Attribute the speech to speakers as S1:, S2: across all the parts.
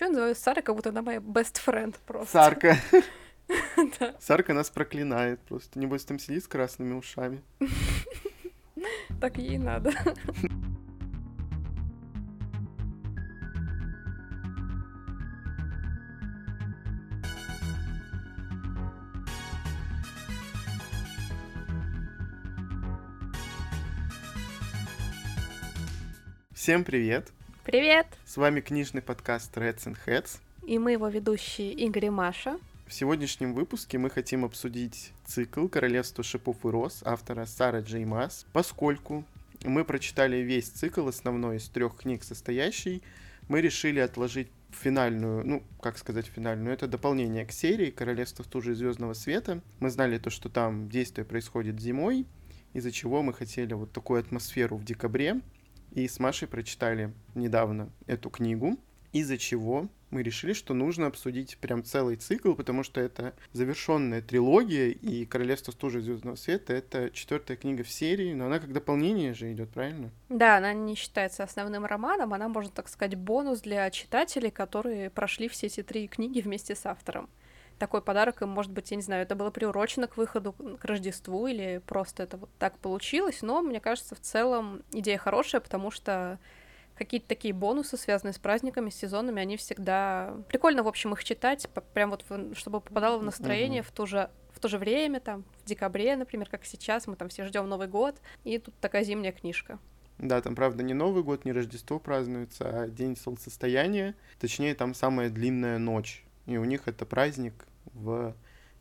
S1: вообще называю Сарой, как будто она моя best friend просто.
S2: Сарка. Сарка нас проклинает просто. Небось, там сидит с красными ушами.
S1: Так ей надо.
S2: Всем привет!
S1: Привет!
S2: С вами книжный подкаст Reds and Heads.
S1: И мы его ведущие Игорь и Маша.
S2: В сегодняшнем выпуске мы хотим обсудить цикл «Королевство шипов и роз» автора Сара Джей Масс, поскольку мы прочитали весь цикл, основной из трех книг состоящий, мы решили отложить финальную, ну, как сказать финальную, это дополнение к серии «Королевство стужи и звездного света». Мы знали то, что там действие происходит зимой, из-за чего мы хотели вот такую атмосферу в декабре, и с Машей прочитали недавно эту книгу, из-за чего мы решили, что нужно обсудить прям целый цикл, потому что это завершенная трилогия, и «Королевство стужи звездного света» — это четвертая книга в серии, но она как дополнение же идет, правильно?
S1: Да, она не считается основным романом, она, можно так сказать, бонус для читателей, которые прошли все эти три книги вместе с автором. Такой подарок им, может быть, я не знаю, это было приурочено к выходу, к Рождеству, или просто это вот так получилось, но, мне кажется, в целом идея хорошая, потому что какие-то такие бонусы, связанные с праздниками, с сезонами, они всегда... Прикольно, в общем, их читать, прям вот, чтобы попадало в настроение mm-hmm. в, ту же, в то же время, там, в декабре, например, как сейчас, мы там все ждем Новый год, и тут такая зимняя книжка.
S2: Да, там, правда, не Новый год, не Рождество празднуется, а День солнцестояния. Точнее, там самая длинная ночь. И у них это праздник в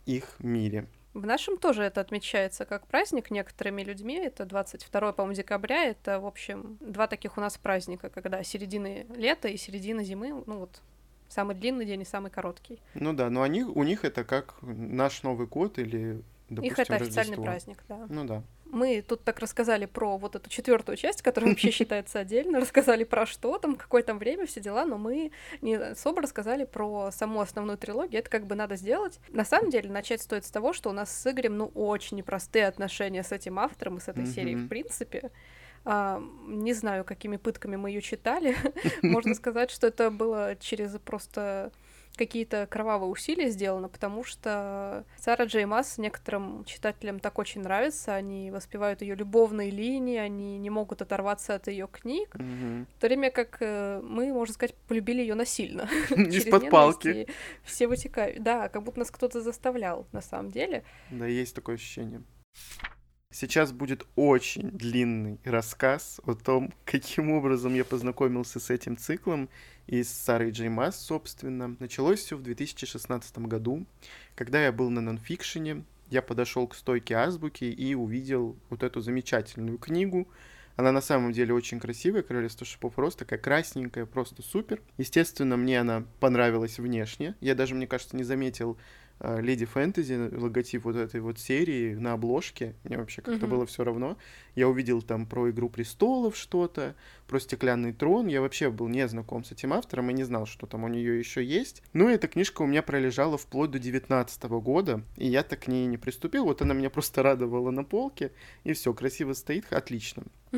S2: их мире.
S1: В нашем тоже это отмечается как праздник некоторыми людьми. Это 22, по-моему, декабря. Это, в общем, два таких у нас праздника, когда середины лета и середина зимы, ну вот, самый длинный день и самый короткий.
S2: Ну да, но они, у них это как наш Новый год или, допустим,
S1: Их это
S2: Рождество.
S1: официальный праздник, да.
S2: Ну да.
S1: Мы тут так рассказали про вот эту четвертую часть, которая вообще считается отдельно, рассказали про что там, какое там время, все дела, но мы не особо рассказали про саму основную трилогию, это как бы надо сделать. На самом деле, начать стоит с того, что у нас с Игорем, ну, очень непростые отношения с этим автором и с этой mm-hmm. серией, в принципе. А, не знаю, какими пытками мы ее читали. Можно сказать, что это было через просто какие-то кровавые усилия сделаны, потому что Сара Джей Масс некоторым читателям так очень нравится, они воспевают ее любовные линии, они не могут оторваться от ее книг,
S2: mm-hmm.
S1: в то время как э, мы, можно сказать, полюбили ее насильно.
S2: Из-под палки.
S1: Все вытекают. Да, как будто нас кто-то заставлял, на самом деле.
S2: Да, есть такое ощущение. Сейчас будет очень длинный рассказ о том, каким образом я познакомился с этим циклом и с Сарой Джей Масс, собственно. Началось все в 2016 году, когда я был на нонфикшене, я подошел к стойке азбуки и увидел вот эту замечательную книгу. Она на самом деле очень красивая, «Королевство шипов роз», такая красненькая, просто супер. Естественно, мне она понравилась внешне. Я даже, мне кажется, не заметил Леди Фэнтези, логотип вот этой вот серии на обложке. Мне вообще как-то mm-hmm. было все равно. Я увидел там про Игру престолов что-то, про Стеклянный трон. Я вообще был не знаком с этим автором и не знал, что там у нее еще есть. Ну, эта книжка у меня пролежала вплоть до 19 года, и я так к ней не приступил. Вот она меня просто радовала на полке, и все, красиво стоит, отлично.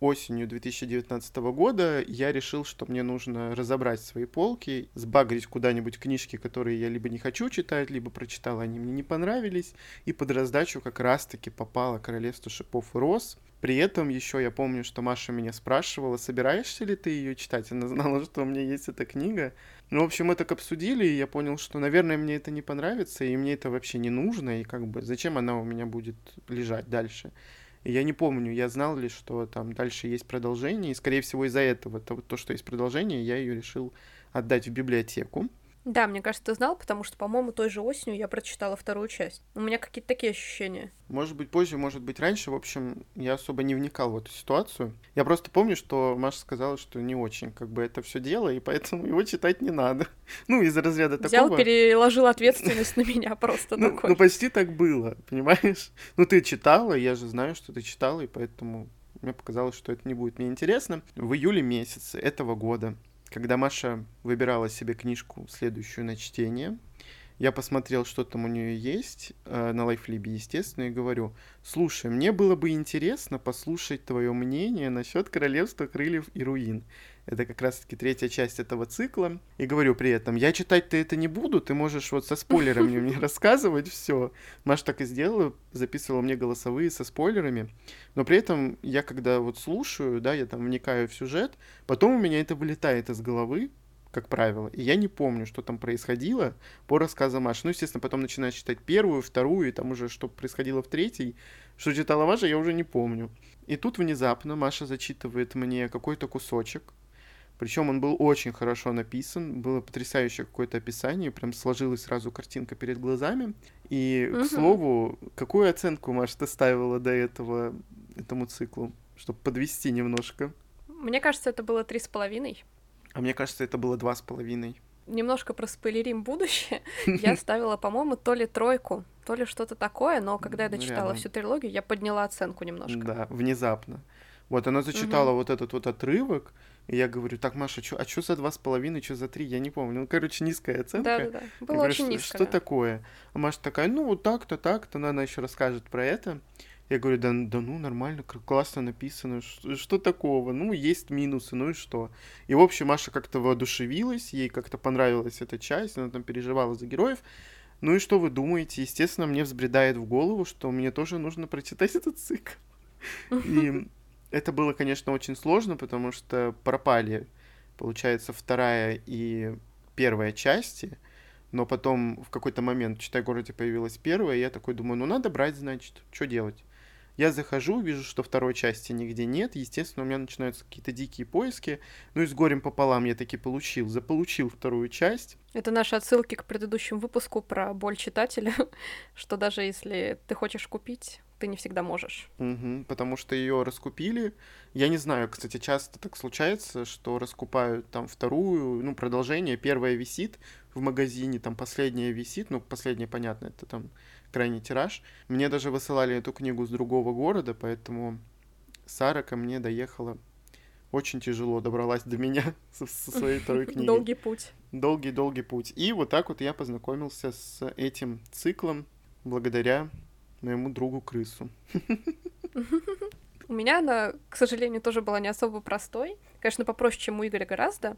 S2: осенью 2019 года я решил, что мне нужно разобрать свои полки, сбагрить куда-нибудь книжки, которые я либо не хочу читать, либо прочитал, они мне не понравились, и под раздачу как раз-таки попало «Королевство шипов и роз». При этом еще я помню, что Маша меня спрашивала, собираешься ли ты ее читать. Она знала, что у меня есть эта книга. Ну, в общем, мы так обсудили, и я понял, что, наверное, мне это не понравится, и мне это вообще не нужно, и как бы зачем она у меня будет лежать дальше. Я не помню, я знал ли, что там дальше есть продолжение, и, скорее всего, из-за этого, то, то, что есть продолжение, я ее решил отдать в библиотеку.
S1: Да, мне кажется, ты знал, потому что, по-моему, той же осенью я прочитала вторую часть. У меня какие-то такие ощущения.
S2: Может быть, позже, может быть, раньше. В общем, я особо не вникал в эту ситуацию. Я просто помню, что Маша сказала, что не очень как бы это все дело, и поэтому его читать не надо. Ну, из-за разряда
S1: Взял,
S2: такого...
S1: переложил ответственность на меня просто
S2: ну, ну, почти так было, понимаешь? Ну, ты читала, я же знаю, что ты читала, и поэтому мне показалось, что это не будет мне интересно. В июле месяце этого года когда Маша выбирала себе книжку следующую на чтение, я посмотрел, что там у нее есть э, на Лайфлибе, естественно, и говорю, слушай, мне было бы интересно послушать твое мнение насчет Королевства крыльев и руин. Это как раз-таки третья часть этого цикла. И говорю при этом, я читать-то это не буду, ты можешь вот со спойлерами мне рассказывать все. Маша так и сделала, записывала мне голосовые со спойлерами. Но при этом я когда вот слушаю, да, я там вникаю в сюжет, потом у меня это вылетает из головы, как правило. И я не помню, что там происходило по рассказам Маши. Ну, естественно, потом начинаешь читать первую, вторую, и там уже что происходило в третьей. Что читала Маша, я уже не помню. И тут внезапно Маша зачитывает мне какой-то кусочек. Причем он был очень хорошо написан, было потрясающее какое-то описание, прям сложилась сразу картинка перед глазами. И, угу. к слову, какую оценку, Маша, ты ставила до этого этому циклу, чтобы подвести немножко?
S1: Мне кажется, это было три с половиной.
S2: А мне кажется, это было два с половиной.
S1: Немножко проспойлерим будущее. Я ставила, по-моему, то ли тройку, то ли что-то такое, но когда я дочитала всю трилогию, я подняла оценку немножко.
S2: Да, внезапно. Вот она зачитала вот этот вот отрывок, и я говорю, так, Маша, чё, а что за два с половиной, что за три? Я не помню. Ну, короче, низкая оценка.
S1: Да-да-да, было говорю, очень
S2: что,
S1: низко.
S2: Что такое? А Маша такая, ну, вот так-то, так-то, она еще расскажет про это. Я говорю, да, да ну, нормально, классно написано, что, что такого? Ну, есть минусы, ну и что? И, в общем, Маша как-то воодушевилась, ей как-то понравилась эта часть, она там переживала за героев. Ну и что вы думаете? Естественно, мне взбредает в голову, что мне тоже нужно прочитать этот цикл. И это было, конечно, очень сложно, потому что пропали, получается, вторая и первая части, но потом в какой-то момент в Читай-городе появилась первая, и я такой думаю, ну надо брать, значит, что делать? Я захожу, вижу, что второй части нигде нет. Естественно, у меня начинаются какие-то дикие поиски. Ну и с горем пополам я таки получил. Заполучил вторую часть.
S1: Это наши отсылки к предыдущему выпуску про боль читателя, что даже если ты хочешь купить, ты не всегда можешь.
S2: Угу, потому что ее раскупили. Я не знаю, кстати, часто так случается, что раскупают там вторую, ну, продолжение, первая висит в магазине, там последняя висит, ну, последняя, понятно, это там крайний тираж. Мне даже высылали эту книгу с другого города, поэтому Сара ко мне доехала очень тяжело, добралась до меня со, со своей второй книгой.
S1: Долгий путь.
S2: Долгий-долгий путь. И вот так вот я познакомился с этим циклом благодаря моему другу крысу.
S1: У меня она, к сожалению, тоже была не особо простой. Конечно, попроще, чем у Игоря гораздо.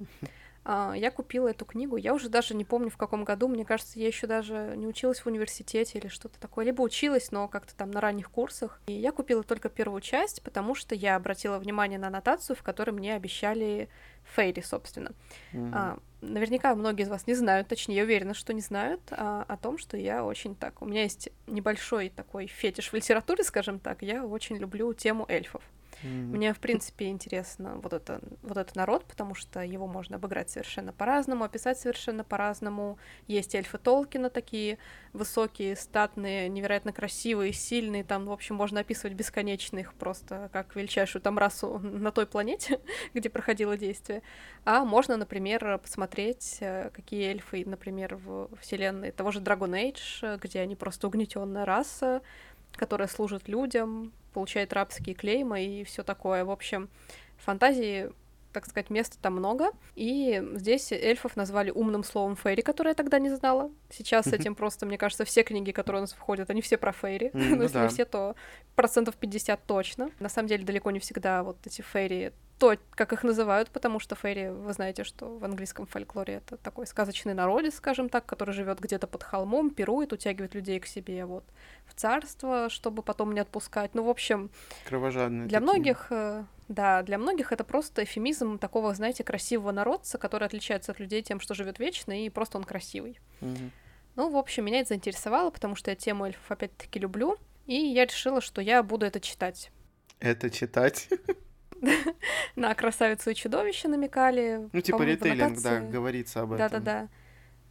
S1: А, я купила эту книгу. Я уже даже не помню, в каком году. Мне кажется, я еще даже не училась в университете или что-то такое. Либо училась, но как-то там на ранних курсах. И я купила только первую часть, потому что я обратила внимание на аннотацию, в которой мне обещали Фейри, собственно. Mm-hmm. Наверняка многие из вас не знают, точнее, я уверена, что не знают а, о том, что я очень так... У меня есть небольшой такой фетиш в литературе, скажем так. Я очень люблю тему эльфов. Mm-hmm. Мне, в принципе, интересно вот, это, вот этот народ, потому что его можно обыграть совершенно по-разному, описать совершенно по-разному. Есть эльфы Толкина такие высокие, статные, невероятно красивые, сильные. Там, в общем, можно описывать бесконечных просто как величайшую там расу на той планете, где проходило действие. А можно, например, посмотреть, э, какие эльфы, например, в вселенной того же Dragon Age, где они просто угнетенная раса, которая служит людям, получает рабские клеймы и все такое. В общем, фантазии так сказать, места там много. И здесь эльфов назвали умным словом фейри, которое я тогда не знала. Сейчас с этим просто, мне кажется, все книги, которые у нас входят, они все про фейри. Ну, если не все, то процентов 50 точно. На самом деле, далеко не всегда вот эти фейри то, как их называют, потому что фейри, вы знаете, что в английском фольклоре это такой сказочный народец, скажем так, который живет где-то под холмом, пирует, утягивает людей к себе вот в царство, чтобы потом не отпускать. Ну, в общем,
S2: кровожадные.
S1: Для такие. многих, э, да, для многих это просто эфемизм такого, знаете, красивого народца, который отличается от людей тем, что живет вечно, и просто он красивый.
S2: Угу.
S1: Ну, в общем, меня это заинтересовало, потому что я тему эльфов опять-таки люблю, и я решила, что я буду это читать.
S2: Это читать?
S1: на красавицу и чудовище намекали.
S2: Ну, типа ритейлинг, да, говорится об этом.
S1: Да-да-да.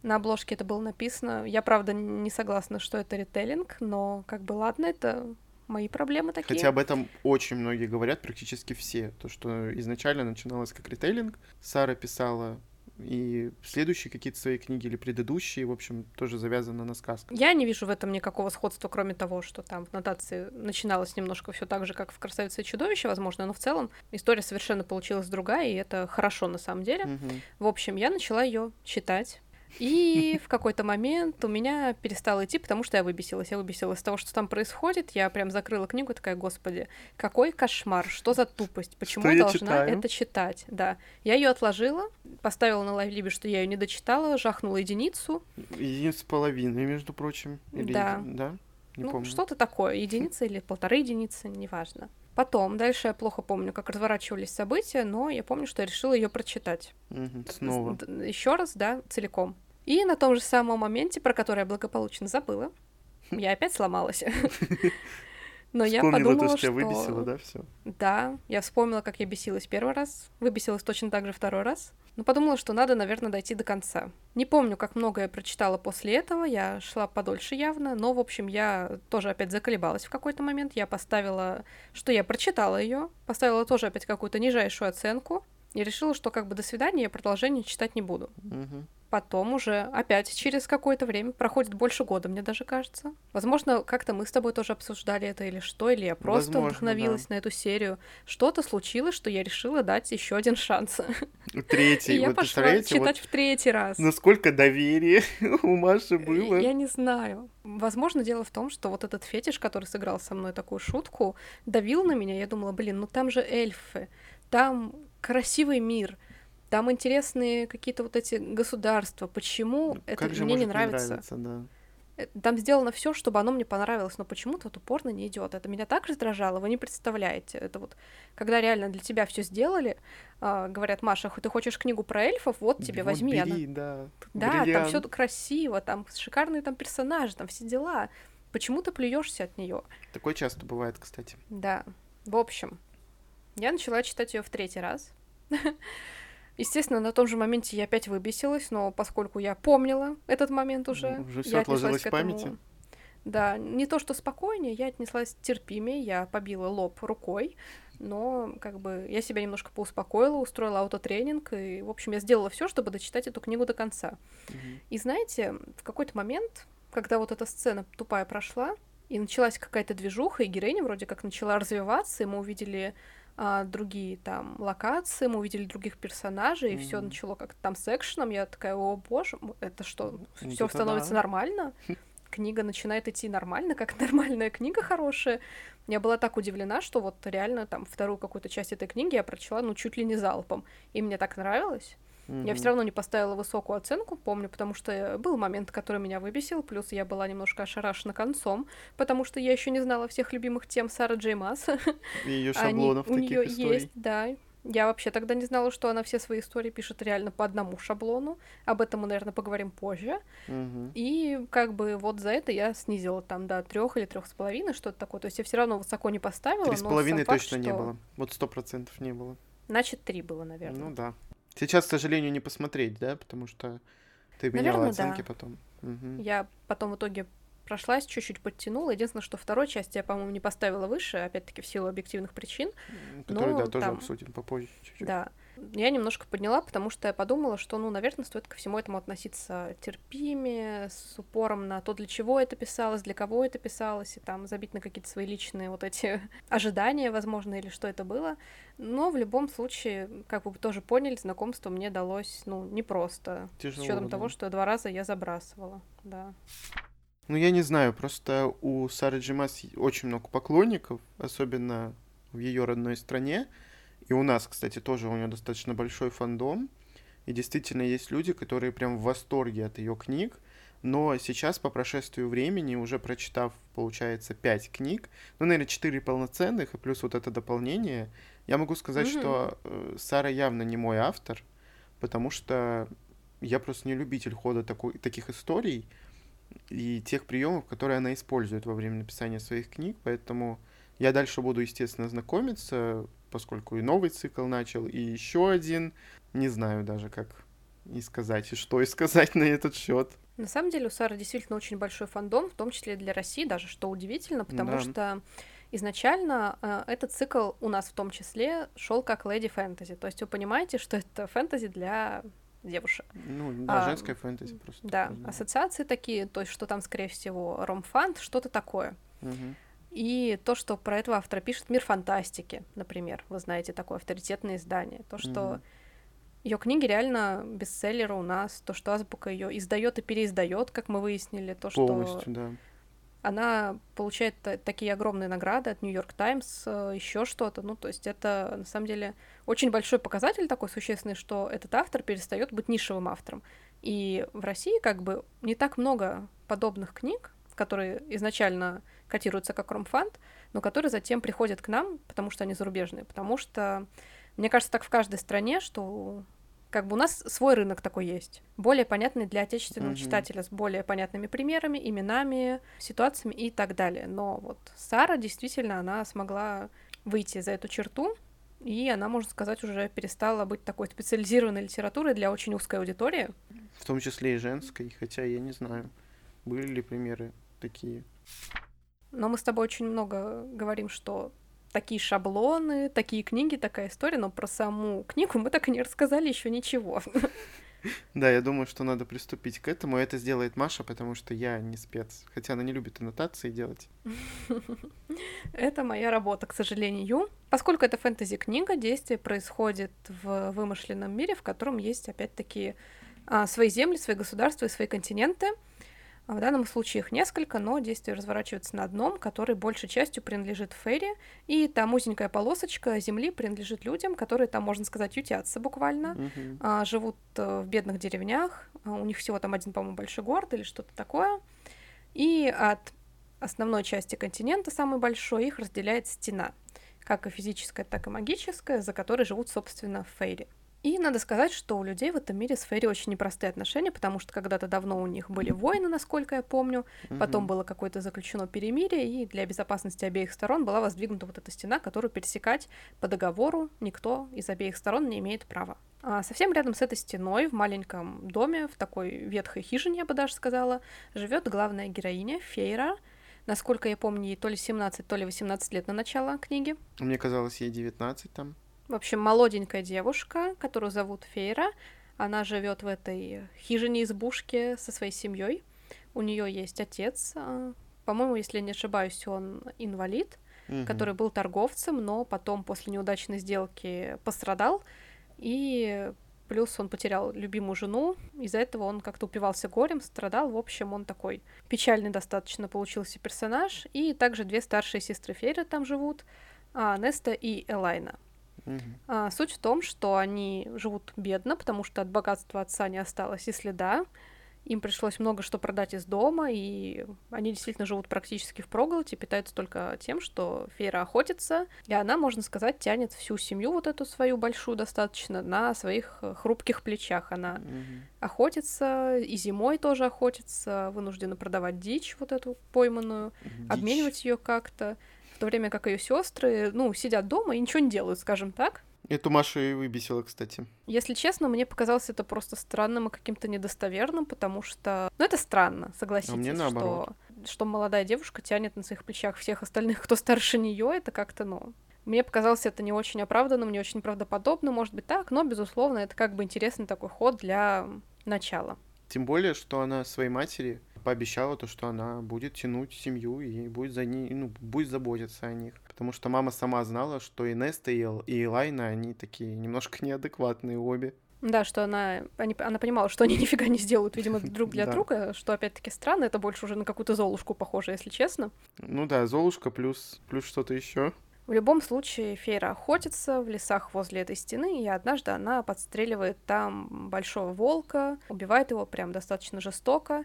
S1: На обложке это было написано. Я, правда, не согласна, что это ритейлинг, но как бы ладно, это мои проблемы такие.
S2: Хотя об этом очень многие говорят, практически все. То, что изначально начиналось как ритейлинг. Сара писала и следующие какие-то свои книги или предыдущие, в общем, тоже завязаны на сказках.
S1: Я не вижу в этом никакого сходства, кроме того, что там в нотации начиналось немножко все так же, как в «Красавице и чудовище», возможно, но в целом история совершенно получилась другая, и это хорошо на самом деле.
S2: Угу.
S1: В общем, я начала ее читать. И в какой-то момент у меня перестало идти, потому что я выбесилась. Я выбесилась из того, что там происходит. Я прям закрыла книгу, такая, господи, какой кошмар, что за тупость, почему
S2: Что
S1: я должна
S2: читаю?
S1: это читать? Да. Я ее отложила, поставила на лайвлибе, что я ее не дочитала, жахнула единицу.
S2: Единица с половиной, между прочим. Или
S1: Да.
S2: еди- Да? Не
S1: ну,
S2: помню.
S1: что-то такое, единица или полторы единицы, неважно. Потом, дальше я плохо помню, как разворачивались события, но я помню, что я решила ее прочитать.
S2: Мгм, Снова.
S1: Еще раз, да, целиком. И на том же самом моменте, про который я благополучно забыла, я опять сломалась. Но я подумала,
S2: то, что
S1: что...
S2: тебя выбесило, да, все.
S1: Да, я вспомнила, как я бесилась первый раз, выбесилась точно так же второй раз. Но подумала, что надо, наверное, дойти до конца. Не помню, как много я прочитала после этого, я шла подольше явно, но, в общем, я тоже опять заколебалась в какой-то момент. Я поставила, что я прочитала ее, поставила тоже опять какую-то нижайшую оценку и решила, что как бы до свидания, я продолжение читать не буду.
S2: Мгм.
S1: Потом уже опять через какое-то время, проходит больше года, мне даже кажется. Возможно, как-то мы с тобой тоже обсуждали это или что, или я просто
S2: Возможно,
S1: вдохновилась на эту серию. Что-то случилось, что я решила дать еще один шанс.
S2: Третий,
S1: И я
S2: вот
S1: пошла
S2: вот
S1: читать в третий раз.
S2: насколько доверия у Маши было.
S1: Я не знаю. Возможно, дело в том, что вот этот фетиш, который сыграл со мной такую шутку, давил на меня. Я думала, блин, ну там же эльфы, там красивый мир, там интересные какие-то вот эти государства. Почему это
S2: Как же
S1: мне не нравится?
S2: нравиться, да.
S1: Э, Там сделано все, чтобы оно мне понравилось, но почему-то вот упорно не идет. Это меня так раздражало, вы не представляете. Это вот, когда реально для тебя все сделали, а, говорят, Маша, ты хочешь книгу про эльфов, вот тебе,
S2: Вот
S1: возьми. она
S2: бери, да.
S1: да, там все красиво, там шикарные там персонажи, там все дела. Почему ты плюешься от нее?
S2: Такое часто бывает, кстати.
S1: Да. В общем, я начала читать ее в третий раз. Естественно, на том же моменте я опять выбесилась, но поскольку я помнила этот момент уже,
S2: Ну, уже всё
S1: я
S2: отложилось в памяти.
S1: этому- Да, не то что спокойнее, я отнеслась терпимее, я побила лоб рукой, но как бы я себя немножко поуспокоила, устроила аутотренинг, и, в общем, я сделала все, чтобы дочитать эту книгу до конца.
S2: Мгм.
S1: И знаете, в какой-то момент, когда вот эта сцена тупая прошла, и началась какая-то движуха, и героиня вроде как начала развиваться, и мы увидели другие там локации, мы увидели других персонажей, и все начало как-то там с экшеном. Я такая, о боже, это что,
S2: Вот
S1: все становится
S2: да.
S1: нормально? Книга начинает идти нормально, как нормальная книга хорошая. Я была так удивлена, что вот реально там вторую какую-то часть этой книги я прочла, ну, чуть ли не залпом. И мне так нравилось. Я
S2: Мгм.
S1: все равно не поставила высокую оценку, помню, потому что э, был момент, который меня выбесил, плюс я была немножко ошарашена концом, потому что я еще не знала всех любимых тем Сары Джей.
S2: И ее
S1: Они-
S2: шаблонов
S1: у
S2: таких
S1: нее
S2: историй.
S1: есть, да. Я вообще тогда не знала, что она все свои истории пишет реально по одному шаблону. Об этом мы, наверное, поговорим позже.
S2: Мгм.
S1: И как бы вот за это я снизила там до трех или трех с половиной, что-то такое. То есть я все равно высоко не поставила.
S2: Три с
S1: но
S2: половиной
S1: сам факт,
S2: точно не
S1: что-
S2: было. Вот сто процентов не было.
S1: Значит, три было, наверное.
S2: Ну да. Сейчас, к сожалению, не посмотреть, да, потому что ты меняла
S1: Наверное,
S2: оценки
S1: да.
S2: потом. Мгм.
S1: Я потом в итоге прошлась, чуть-чуть подтянула. Единственное, что второй части я, по-моему, не поставила выше, опять-таки в силу объективных причин.
S2: Которую, да,
S1: ну,
S2: тоже
S1: там-
S2: обсудим попозже чуть-чуть.
S1: Да. Я немножко подняла, потому что я подумала, что, ну, наверное, стоит ко всему этому относиться терпимее, с упором на то, для чего это писалось, для кого это писалось, и там забить на какие-то свои личные вот эти ожидания, возможно, или что это было. Но в любом случае, как вы тоже поняли, знакомство мне далось, ну, непросто.
S2: Тяжело,
S1: с учетом
S2: да.
S1: того, что два раза я забрасывала, да.
S2: Ну, я не знаю, просто у Сары Джимас очень много поклонников, особенно в ее родной стране. И у нас, кстати, тоже у нее достаточно большой фандом. И действительно есть люди, которые прям в восторге от ее книг. Но сейчас, по прошествию времени, уже прочитав, получается, пять книг, ну, наверное, четыре полноценных, и плюс вот это дополнение, я могу сказать,
S1: Мгм.
S2: что э, Сара явно не мой автор, потому что я просто не любитель хода такой, таких историй и тех приемов, которые она использует во время написания своих книг, поэтому я дальше буду, естественно, знакомиться, поскольку и новый цикл начал, и еще один. Не знаю даже, как и сказать, и что и сказать на этот счет.
S1: На самом деле у Сары действительно очень большой фандом, в том числе для России, даже что удивительно, потому
S2: Да.
S1: что изначально э, этот цикл у нас в том числе шел как леди фэнтези. То есть вы понимаете, что это фэнтези для девушек.
S2: Ну, да,
S1: А,
S2: женская фэнтези просто.
S1: Да,
S2: такое,
S1: ассоциации такие, то есть что там, скорее всего, ромфант, что-то такое.
S2: Мгм.
S1: И то, что про этого автора пишет Мир фантастики, например, вы знаете, такое авторитетное издание. То, что
S2: Мгм.
S1: Ее книги реально бестселлеры у нас, то, что Азбука ее издает и переиздает, как мы выяснили, то,
S2: Полностью,
S1: что
S2: да.
S1: она получает такие огромные награды от Нью-Йорк Таймс, э, еще что-то. Ну, то есть это на самом деле очень большой показатель такой существенный, что этот автор перестает быть нишевым автором. И в России как бы не так много подобных книг, которые изначально котируются как ромфанд, но которые затем приходят к нам, потому что они зарубежные. Потому что, мне кажется, так в каждой стране, что как бы у нас свой рынок такой есть, более понятный для отечественного mm-hmm. читателя, с более понятными примерами, именами, ситуациями и так далее. Но вот Сара действительно, она смогла выйти за эту черту, и она, можно сказать, уже перестала быть такой специализированной литературой для очень узкой аудитории.
S2: В том числе и женской, хотя я не знаю, были ли примеры такие.
S1: Но мы с тобой очень много говорим, что такие шаблоны, такие книги, такая история, но про саму книгу мы так и не рассказали еще ничего.
S2: Да, я думаю, что надо приступить к этому. Это сделает Маша, потому что я не спец. Хотя она не любит аннотации делать.
S1: Это моя работа, к сожалению. Поскольку это фэнтези-книга, действие происходит в вымышленном мире, в котором есть, опять-таки, а, свои земли, свои государства и свои континенты — в данном случае их несколько, но действие разворачивается на одном, который большей частью принадлежит Ферри, и та узенькая полосочка земли принадлежит людям, которые там, можно сказать, ютятся буквально, а, живут э, в бедных деревнях, а у них всего там один, по-моему, большой город или что-то такое, и от основной части континента, самой большой, их разделяет стена, как и физическая, так и магическая, за которой живут, собственно, Фейри. И надо сказать, что у людей в этом мире с Фейри очень непростые отношения, потому что когда-то давно у них были войны, насколько я помню, потом было какое-то заключено перемирие, и для безопасности обеих сторон была воздвигнута вот эта стена, которую пересекать по договору никто из обеих сторон не имеет права. А совсем рядом с этой стеной, в маленьком доме, в такой ветхой хижине, я бы даже сказала, живет главная героиня Фейра. Насколько я помню, ей то ли 17, то ли 18 лет на начало книги.
S2: Мне казалось, ей 19 там.
S1: В общем, молоденькая девушка, которую зовут Фейра. Она живет в этой хижине-избушке со своей семьей. У нее есть отец. а, По-моему, если я не ошибаюсь, он инвалид,
S2: Мгм.
S1: который был торговцем, но потом после неудачной сделки пострадал. И плюс он потерял любимую жену. Из-за этого он как-то упивался горем, страдал. В общем, он такой печальный достаточно получился персонаж. И также две старшие сестры Фейры там живут. а, Неста и Элайна.
S2: Мгм.
S1: А, суть в том, что они живут бедно, потому что от богатства отца не осталось и следа. Им пришлось много что продать из дома, и они действительно живут практически в проголоде, питаются только тем, что Фейра охотится, и она, можно сказать, тянет всю семью вот эту свою большую достаточно на своих э, хрупких плечах. Она
S2: Мгм.
S1: охотится, и зимой тоже охотится, вынуждена продавать дичь вот эту пойманную,
S2: Дичь.
S1: обменивать ее как-то, в то время как ее сестры, ну, сидят дома и ничего не делают, скажем так.
S2: Эту Машу и выбесила, кстати.
S1: Если честно, мне показалось это просто странным и каким-то недостоверным, потому что... Ну, это странно, согласитесь,
S2: А мне наоборот.
S1: что, что молодая девушка тянет на своих плечах всех остальных, кто старше нее, это как-то, ну... Мне показалось это не очень оправданным, не очень правдоподобным, может быть так, но, безусловно, это как бы интересный такой ход для начала.
S2: Тем более, что она своей матери пообещала то, что она будет тянуть семью и будет за ней, ну, будет заботиться о них. Потому что мама сама знала, что и Неста, и, Эл- и Элайна, они такие немножко неадекватные обе.
S1: Да, что она, они, она понимала, что они нифига не сделают, видимо, друг для
S2: Да.
S1: друга, что опять-таки странно, это больше уже на какую-то золушку похоже, если честно.
S2: Ну да, Золушка плюс, плюс что-то еще.
S1: В любом случае, Фейра охотится в лесах возле этой стены, и однажды она подстреливает там большого волка, убивает его прям достаточно жестоко,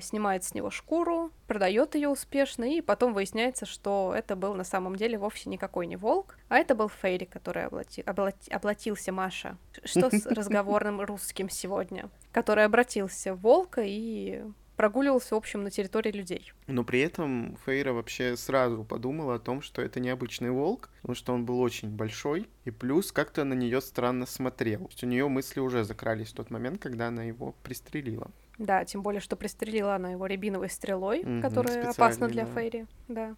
S1: снимает с него шкуру, продает ее успешно, и потом выясняется, что это был на самом деле вовсе никакой не волк, а это был Фейри, который облати- облати- облатился, Маша. Что с разговорным русским сегодня? Который обратился в волка и прогуливался, в общем, на территории людей.
S2: Но при этом Фейра вообще сразу подумала о том, что это необычный волк, потому что он был очень большой, и плюс как-то на нее странно смотрел. То есть у нее мысли уже закрались в тот момент, когда она его пристрелила.
S1: Да, тем более, что пристрелила она его рябиновой стрелой,
S2: Мгм,
S1: которая опасна для
S2: да.
S1: Фейри, да.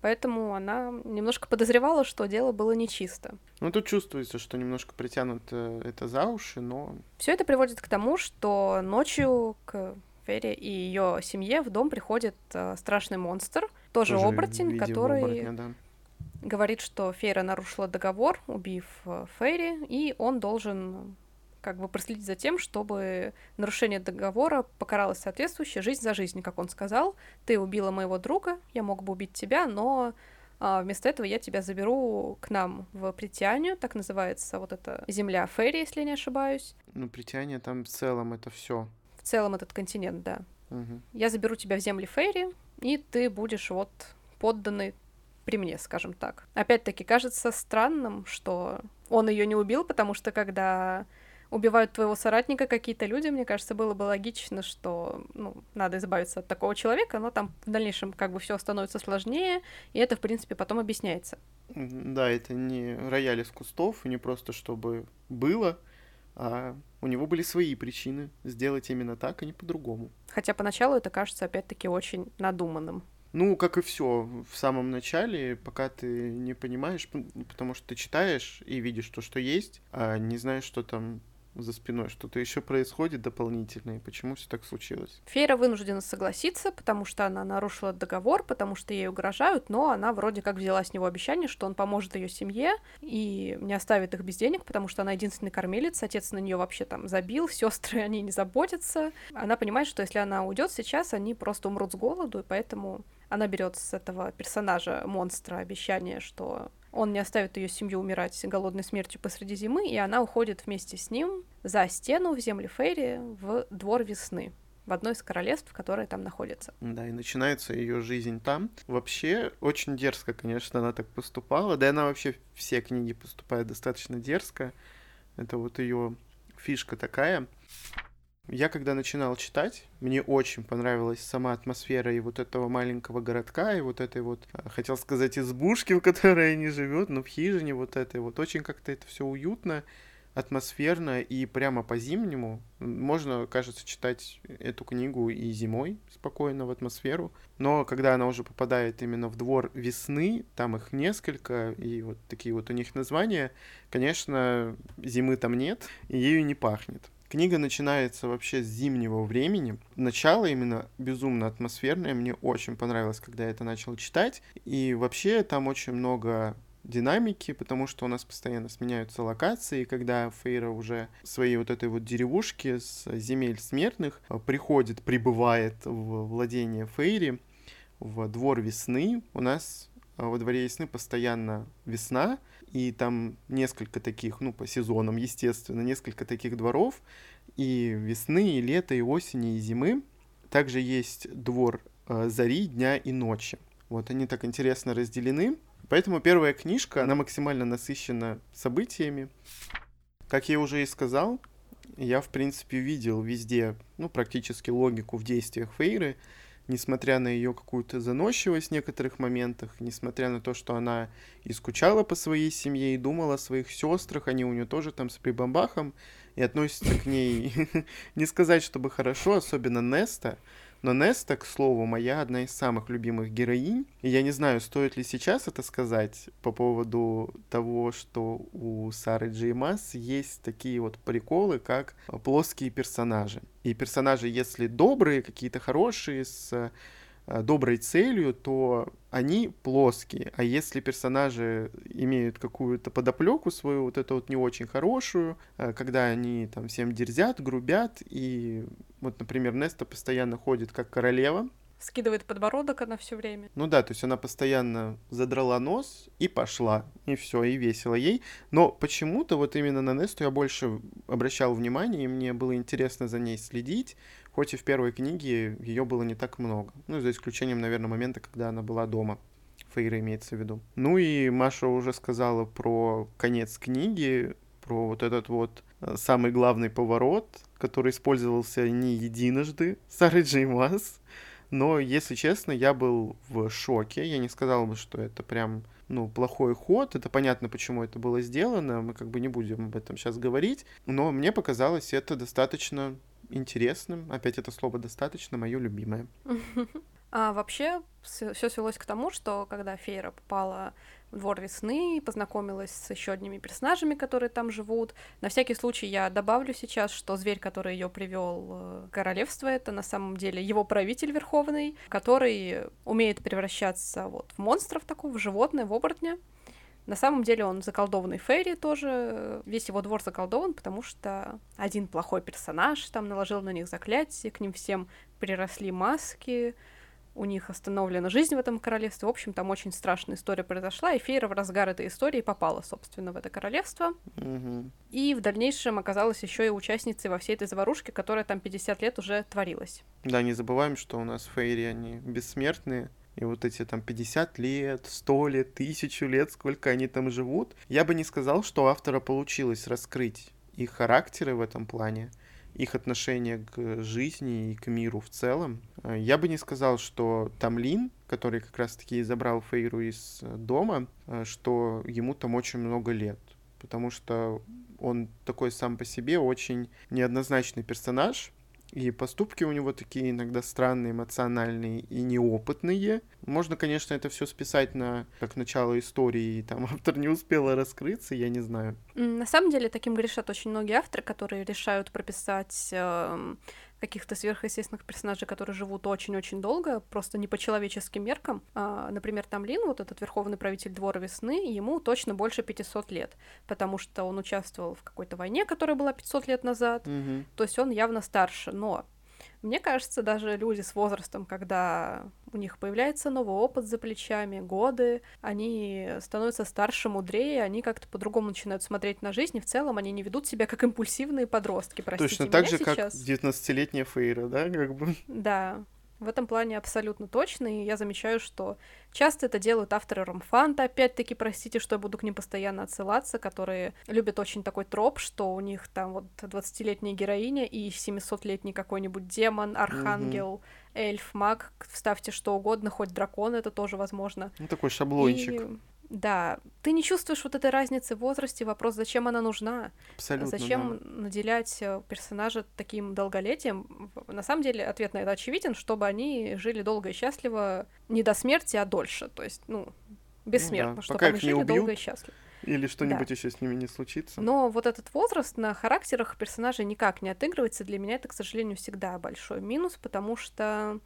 S1: Поэтому она немножко подозревала, что дело было нечисто.
S2: Ну, тут чувствуется, что немножко притянуто это за уши, но
S1: Все это приводит к тому, что ночью к Фере и ее семье в дом приходит э, страшный монстр, тоже,
S2: тоже
S1: оборотень, который
S2: оборотня, да.
S1: говорит, что Фейра нарушила договор, убив э, Фейри, и он должен как бы проследить за тем, чтобы нарушение договора покаралось соответствующе жизнь за жизнь, как он сказал. Ты убила моего друга, я мог бы убить тебя, но а вместо этого я тебя заберу к нам в Притянию, так называется вот эта земля Ферри, если не ошибаюсь.
S2: Ну, Притяние там в целом это все.
S1: В целом этот континент, да.
S2: Угу.
S1: Я заберу тебя в земли Ферри, и ты будешь вот подданный при мне, скажем так. Опять-таки, кажется странным, что он ее не убил, потому что когда убивают твоего соратника какие-то люди, мне кажется, было бы логично, что ну, надо избавиться от такого человека, но там в дальнейшем как бы все становится сложнее, и это, в принципе, потом объясняется.
S2: Да, это не рояль из кустов, не просто чтобы было, а у него были свои причины сделать именно так, а не по-другому.
S1: Хотя поначалу это кажется, опять-таки, очень надуманным.
S2: Ну, как и все в самом начале, пока ты не понимаешь, потому что ты читаешь и видишь то, что есть, а не знаешь, что там за спиной, что-то еще происходит дополнительное, и почему все так случилось.
S1: Фейра вынуждена согласиться, потому что она нарушила договор, потому что ей угрожают, но она вроде как взяла с него обещание, что он поможет ее семье и не оставит их без денег, потому что она единственный кормилец, отец на нее вообще там забил, сестры они не заботятся. Она понимает, что если она уйдет сейчас, они просто умрут с голоду, и поэтому она берет с этого персонажа монстра обещание, что он не оставит ее семью умирать голодной смертью посреди зимы, и она уходит вместе с ним за стену в земли Фейри в двор весны в одно из королевств, которое там находится.
S2: Да, и начинается ее жизнь там. Вообще, очень дерзко, конечно, она так поступала. Да и она вообще все книги поступает достаточно дерзко. Это вот ее фишка такая. Я когда начинал читать, мне очень понравилась сама атмосфера и вот этого маленького городка, и вот этой вот, а, хотел сказать, избушки, в которой они живут, но в хижине вот этой вот. Очень как-то это все уютно, атмосферно и прямо по-зимнему. Можно, кажется, читать эту книгу и зимой спокойно в атмосферу. Но когда она уже попадает именно в двор весны, там их несколько, и вот такие вот у них названия, конечно, зимы там нет, и ею не пахнет. Книга начинается вообще с зимнего времени. Начало именно безумно атмосферное. Мне очень понравилось, когда я это начал читать. И вообще там очень много динамики, потому что у нас постоянно сменяются локации, когда Фейра уже своей вот этой вот деревушки с земель смертных э, приходит, прибывает в владение Фейри, в двор весны. У нас во дворе весны постоянно весна, и там несколько таких, ну, по сезонам, естественно, несколько таких дворов, и весны, и лета, и осени, и зимы. Также есть двор э, зари, дня и ночи. Вот они так интересно разделены. Поэтому первая книжка, она максимально насыщена событиями. Как я уже и сказал, я, в принципе, видел везде, ну, практически логику в действиях Фейры, несмотря на ее какую-то заносчивость в некоторых моментах, несмотря на то, что она и скучала по своей семье, и думала о своих сестрах, они у нее тоже там с прибамбахом, и относятся к ней, не сказать, чтобы хорошо, особенно Неста, но Неста, к слову, моя одна из самых любимых героинь. И я не знаю, стоит ли сейчас это сказать по поводу того, что у Сары Джей Масс есть такие вот приколы, как плоские персонажи. И персонажи, если добрые, какие-то хорошие, с Э, доброй целью, то они плоские. А если персонажи имеют какую-то подоплеку свою, вот эту вот не очень хорошую, э, когда они там всем дерзят, грубят, и вот, например, Неста постоянно ходит как королева,
S1: скидывает подбородок она все время.
S2: Ну да, то есть она постоянно задрала нос и пошла, и все, и весело ей. Но почему-то вот именно на Несту я больше обращал внимание, и мне было интересно за ней следить, хоть и в первой книге ее было не так много. Ну, за исключением, наверное, момента, когда она была дома. Фейра имеется в виду. Ну и Маша уже сказала про конец книги, про вот этот вот э, самый главный поворот, который использовался не единожды Сарой Джеймас. Но, если честно, я был в шоке. Я не сказал бы, что это прям ну, плохой ход. Это понятно, почему это было сделано. Мы как бы не будем об этом сейчас говорить. Но мне показалось это достаточно интересным. Опять это слово достаточно, мое любимое.
S1: А вообще все свелось к тому, что когда Фейра попала в двор весны познакомилась с еще одними персонажами, которые там живут. На всякий случай я добавлю сейчас, что зверь, который ее привел в королевство, это на самом деле его правитель верховный, который умеет превращаться вот в монстров такого, в животное, в оборотня. На самом деле он заколдованный Фейри тоже. Весь его двор заколдован, потому что один плохой персонаж там наложил на них заклятие, к ним всем приросли маски, у них остановлена жизнь в этом королевстве. В общем, там очень страшная история произошла, и Фейра в разгар этой истории попала, собственно, в это королевство.
S2: Угу.
S1: И в дальнейшем оказалась еще и участницей во всей этой заварушке, которая там 50 лет уже творилась.
S2: Да, не забываем, что у нас Фейри, они бессмертные. И вот эти там 50 лет, 100 лет, тысячу лет, сколько они там живут, я бы не сказал, что автора получилось раскрыть их характеры в этом плане их отношение к жизни и к миру в целом. Я бы не сказал, что Тамлин, который как раз-таки забрал Фейру из э, дома, э, что ему там очень много лет, потому что он такой сам по себе очень неоднозначный персонаж, и поступки у него такие иногда странные, эмоциональные и неопытные. Можно, конечно, это все списать на как начало истории, и там автор не успел раскрыться, я не знаю.
S1: На самом деле таким грешат очень многие авторы, которые решают прописать э, каких-то сверхъестественных персонажей, которые живут очень-очень долго, просто не по человеческим меркам. А, например, Тамлин, вот этот верховный правитель Двора Весны, ему точно больше 500 лет, потому что он участвовал в какой-то войне, которая была 500 лет назад,
S2: mm-hmm.
S1: то есть он явно старше, но мне кажется, даже люди с возрастом, когда у них появляется новый опыт за плечами, годы, они становятся старше, мудрее, они как-то по-другому начинают смотреть на жизнь, и в целом они не ведут себя как импульсивные подростки, простите
S2: Точно так
S1: же,
S2: сейчас. как 19-летняя Фейра, да, как бы?
S1: Да, в этом плане абсолютно точно, и я замечаю, что часто это делают авторы ромфанта, опять-таки, простите, что я буду к ним постоянно отсылаться, которые любят очень такой троп, что у них там вот 20-летняя героиня и 700-летний какой-нибудь демон, архангел, угу. эльф, маг, вставьте что угодно, хоть дракон, это тоже возможно.
S2: Ну, такой шаблончик. И
S1: да, ты не чувствуешь вот этой разницы в возрасте, вопрос, зачем она нужна?
S2: Абсолютно,
S1: Зачем
S2: да.
S1: наделять э, персонажа таким долголетием? На самом деле ответ на это очевиден, чтобы они жили долго и счастливо не до смерти, а дольше, то есть, ну, бессмертно, ну, да. чтобы Пока они жили убьют, долго и счастливо.
S2: Или что-нибудь да. еще с ними не случится.
S1: Но вот этот возраст на характерах персонажей никак не отыгрывается. Для меня это, к сожалению, всегда большой минус, потому что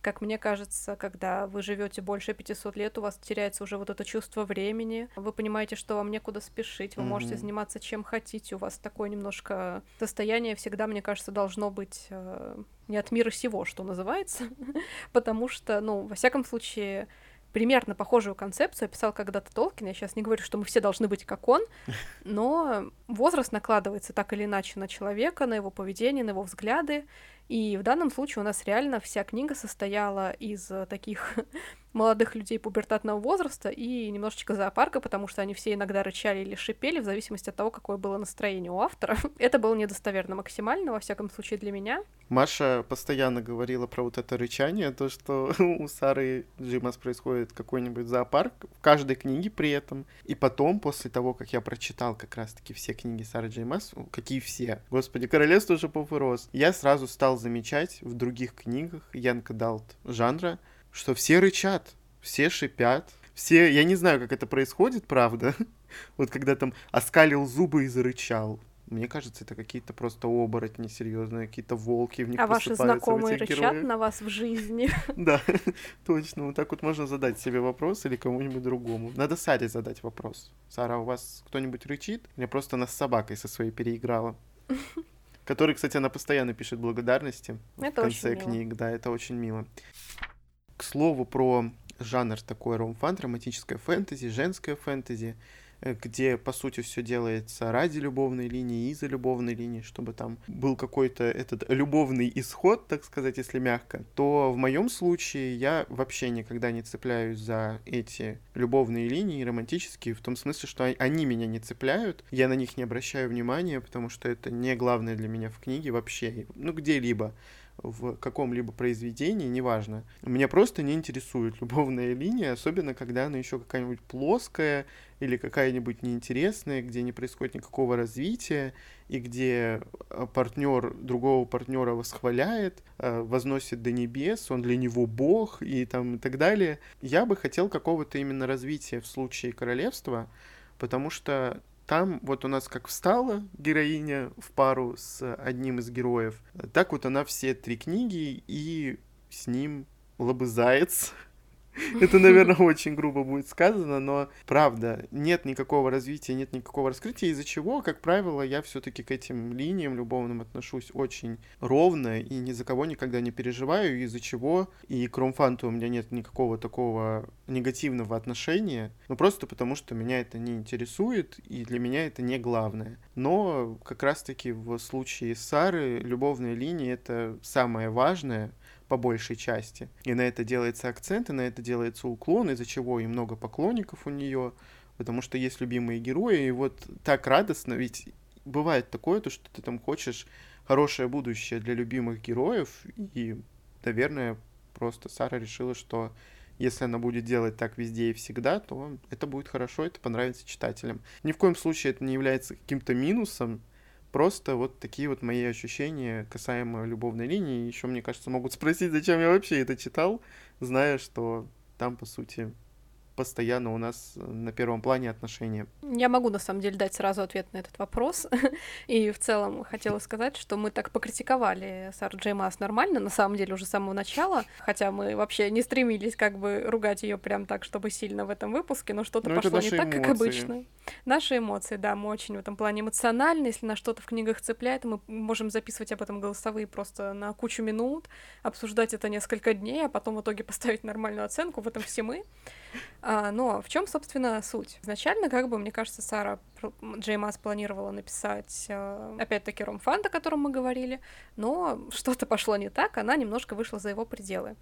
S1: как мне кажется, когда вы живете больше 500 лет, у вас теряется уже вот это чувство времени. Вы понимаете, что вам некуда спешить, вы mm-hmm. можете заниматься чем хотите. У вас такое немножко состояние всегда, мне кажется, должно быть э, не от мира сего, что называется. Потому что, ну, во всяком случае, примерно похожую концепцию описал когда-то Толкин. Я сейчас не говорю, что мы все должны быть как он, но возраст накладывается так или иначе на человека, на его поведение, на его взгляды. И в данном случае у нас реально вся книга состояла из э, таких молодых людей пубертатного возраста и немножечко зоопарка, потому что они все иногда рычали или шипели, в зависимости от того, какое было настроение у автора. Это было недостоверно максимально, во всяком случае, для меня.
S2: Маша постоянно говорила про вот это рычание, то, что у Сары Джимас происходит какой-нибудь зоопарк в каждой книге при этом. И потом, после того, как я прочитал как раз-таки все книги Сары Джеймас, какие все, господи, королевство же рос, я сразу стал замечать в других книгах Янка Далт жанра, что все рычат, все шипят, все, я не знаю, как это происходит, правда, вот когда там оскалил зубы и зарычал. Мне кажется, это какие-то просто оборотни серьезные, какие-то волки в них
S1: А ваши знакомые рычат героев. на вас в жизни?
S2: Да, точно. Вот так вот можно задать себе вопрос или кому-нибудь другому. Надо Саре задать вопрос. Сара, у вас кто-нибудь рычит? Я просто нас с собакой со своей переиграла. Который, кстати, она постоянно пишет благодарности
S1: это
S2: в конце книг. Да, это очень мило. К слову про жанр такой ром-фан, романтическое фэнтези, женское фэнтези, где, по сути, все делается ради любовной линии и за любовной линии, чтобы там был какой-то этот любовный исход, так сказать, если мягко, то в моем случае я вообще никогда не цепляюсь за эти любовные линии романтические, в том смысле, что они меня не цепляют, я на них не обращаю внимания, потому что это не главное для меня в книге вообще, ну где-либо в каком-либо произведении, неважно. Меня просто не интересует любовная линия, особенно когда она еще какая-нибудь плоская или какая-нибудь неинтересная, где не происходит никакого развития, и где э, партнер другого партнера восхваляет, э, возносит до небес, он для него бог и там и так далее. Я бы хотел какого-то именно развития в случае королевства, потому что там вот у нас как встала героиня в пару с одним из героев, так вот она все три книги и с ним лобызается Это, наверное, очень грубо будет сказано, но правда, нет никакого развития, нет никакого раскрытия, из-за чего, как правило, я все-таки к этим линиям любовным отношусь очень ровно и ни за кого никогда не переживаю, из-за чего и к Ромфанту у меня нет никакого такого негативного отношения, ну просто потому, что меня это не интересует, и для меня это не главное. Но как раз-таки в случае Сары любовная линия — это самое важное, по большей части. И на это делается акцент, и на это делается уклон, из-за чего и много поклонников у нее, потому что есть любимые герои, и вот так радостно, ведь бывает такое, то, что ты там хочешь хорошее будущее для любимых героев, и, наверное, просто Сара решила, что если она будет делать так везде и всегда, то это будет хорошо, это понравится читателям. Ни в коем случае это не является каким-то минусом, Просто вот такие вот мои ощущения касаемо любовной линии. Еще, мне кажется, могут спросить, зачем я вообще это читал, зная, что там, по сути, постоянно у нас на первом плане отношения.
S1: Я могу, на самом деле, дать сразу ответ на этот вопрос. И в целом хотела сказать, что мы так покритиковали Сару Джей Мас нормально, на самом деле, уже с самого начала, хотя мы вообще не стремились как бы ругать ее прям так, чтобы сильно в этом выпуске, но что-то но пошло не так, как обычно. Наши эмоции, да, мы очень в этом плане эмоциональны, если нас что-то в книгах цепляет, мы можем записывать об этом голосовые просто на кучу минут, обсуждать это несколько дней, а потом в итоге поставить нормальную оценку, в этом все мы. А, но в чем, собственно, суть? Изначально, как бы, мне кажется, Сара Джеймас планировала написать, э, опять-таки, ромфанд, о котором мы говорили, но что-то пошло не так, она немножко вышла за его пределы.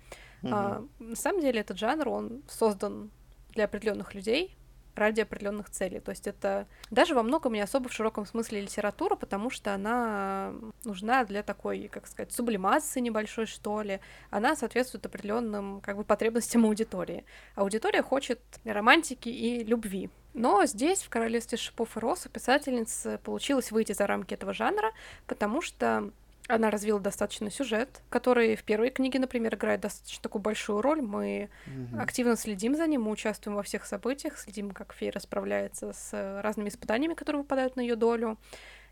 S1: Угу. А, на самом деле, этот жанр, он создан для определенных людей, ради определенных целей. То есть это даже во многом не особо в широком смысле литература, потому что она нужна для такой, как сказать, сублимации небольшой, что ли. Она соответствует определенным как бы потребностям аудитории. Аудитория хочет романтики и любви. Но здесь, в «Королевстве шипов и роз», у писательницы получилось выйти за рамки этого жанра, потому что она развила достаточно сюжет, который в первой книге, например, играет достаточно такую большую роль. Мы mm активно следим за ним, мы участвуем во всех событиях, следим, как Фейра справляется с разными испытаниями, которые выпадают на ее долю.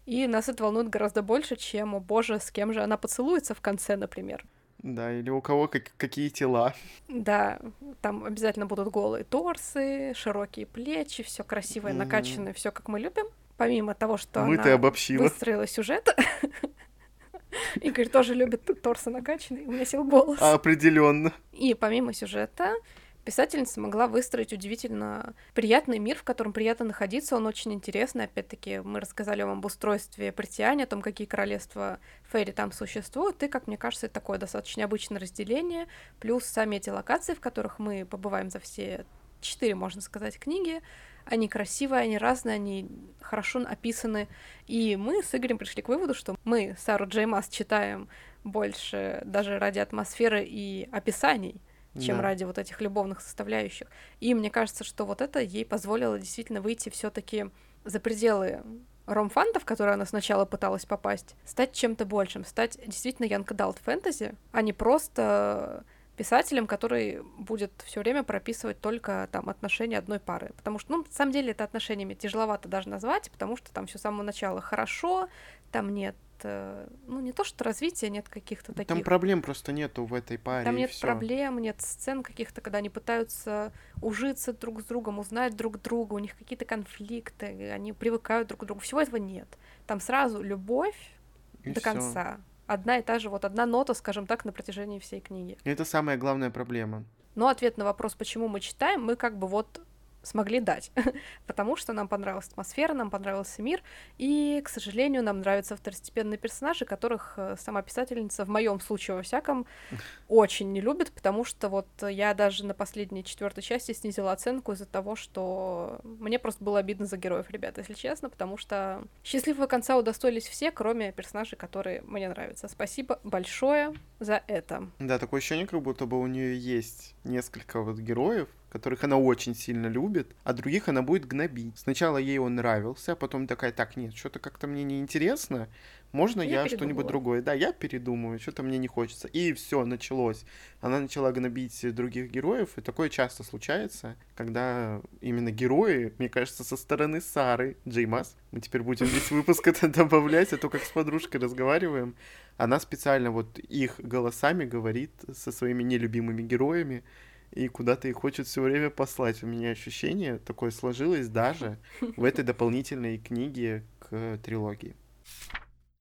S1: И нас это волнует гораздо больше, чем, о боже, с кем же она поцелуется в конце, например.
S2: Да, или у кого как, какие тела.
S1: Да, там обязательно будут голые торсы, широкие плечи, все красивое, mm накачанное, все как мы любим. Помимо того, что Мы она обобщила. выстроила сюжет, Игорь тоже любит торсы накачанный, у меня сел голос.
S2: Определенно.
S1: И помимо сюжета, писательница могла выстроить удивительно приятный мир, в котором приятно находиться, он очень интересный. Опять-таки, мы рассказали вам об устройстве притяния, о том, какие королевства Фейри там существуют, и, как мне кажется, это такое достаточно необычное разделение, плюс сами эти локации, в которых мы побываем за все четыре, можно сказать, книги, они красивые, они разные, они хорошо описаны. И мы с Игорем пришли к выводу, что мы Сару Дж. Маас читаем больше даже ради атмосферы и описаний, чем да. ради вот этих любовных составляющих. И мне кажется, что вот это ей позволило действительно выйти все таки за пределы ромфантов, в которые она сначала пыталась попасть, стать чем-то большим, стать действительно young adult фэнтези, а не просто писателем, который будет все время прописывать только там отношения одной пары. Потому что, ну, на самом деле, это отношениями тяжеловато даже назвать, потому что там все с самого начала хорошо, там нет э, ну не то что развития, нет каких-то таких.
S2: Там проблем просто нету в этой паре.
S1: Там нет всё. проблем, нет сцен каких-то, когда они пытаются ужиться друг с другом, узнать друг друга, у них какие-то конфликты, они привыкают друг к другу. Всего этого нет. Там сразу любовь И до всё. конца одна и та же, вот одна нота, скажем так, на протяжении всей книги.
S2: Это самая главная проблема.
S1: Но ответ на вопрос, почему мы читаем, мы как бы вот смогли дать, потому что нам понравилась атмосфера, нам понравился мир, и, к сожалению, нам нравятся второстепенные персонажи, которых э, сама писательница, в моем случае во всяком, очень не любит, потому что вот я даже на последней четвертой части снизила оценку из-за того, что мне просто было обидно за героев, ребята, если честно, потому что счастливого конца удостоились все, кроме персонажей, которые мне нравятся. Спасибо большое за это.
S2: Да, такое ощущение, как будто бы у нее есть несколько вот героев, которых она очень сильно любит, а других она будет гнобить. Сначала ей он нравился, а потом такая, так, нет, что-то как-то мне неинтересно, можно я, я что-нибудь другое? Да, я передумаю, что-то мне не хочется. И все, началось. Она начала гнобить других героев, и такое часто случается, когда именно герои, мне кажется, со стороны Сары, Джеймас, мы теперь будем весь выпуск это добавлять, а то как с подружкой разговариваем, она специально вот их голосами говорит со своими нелюбимыми героями, и куда-то их хочет все время послать. У меня ощущение такое сложилось даже в этой дополнительной книге к трилогии.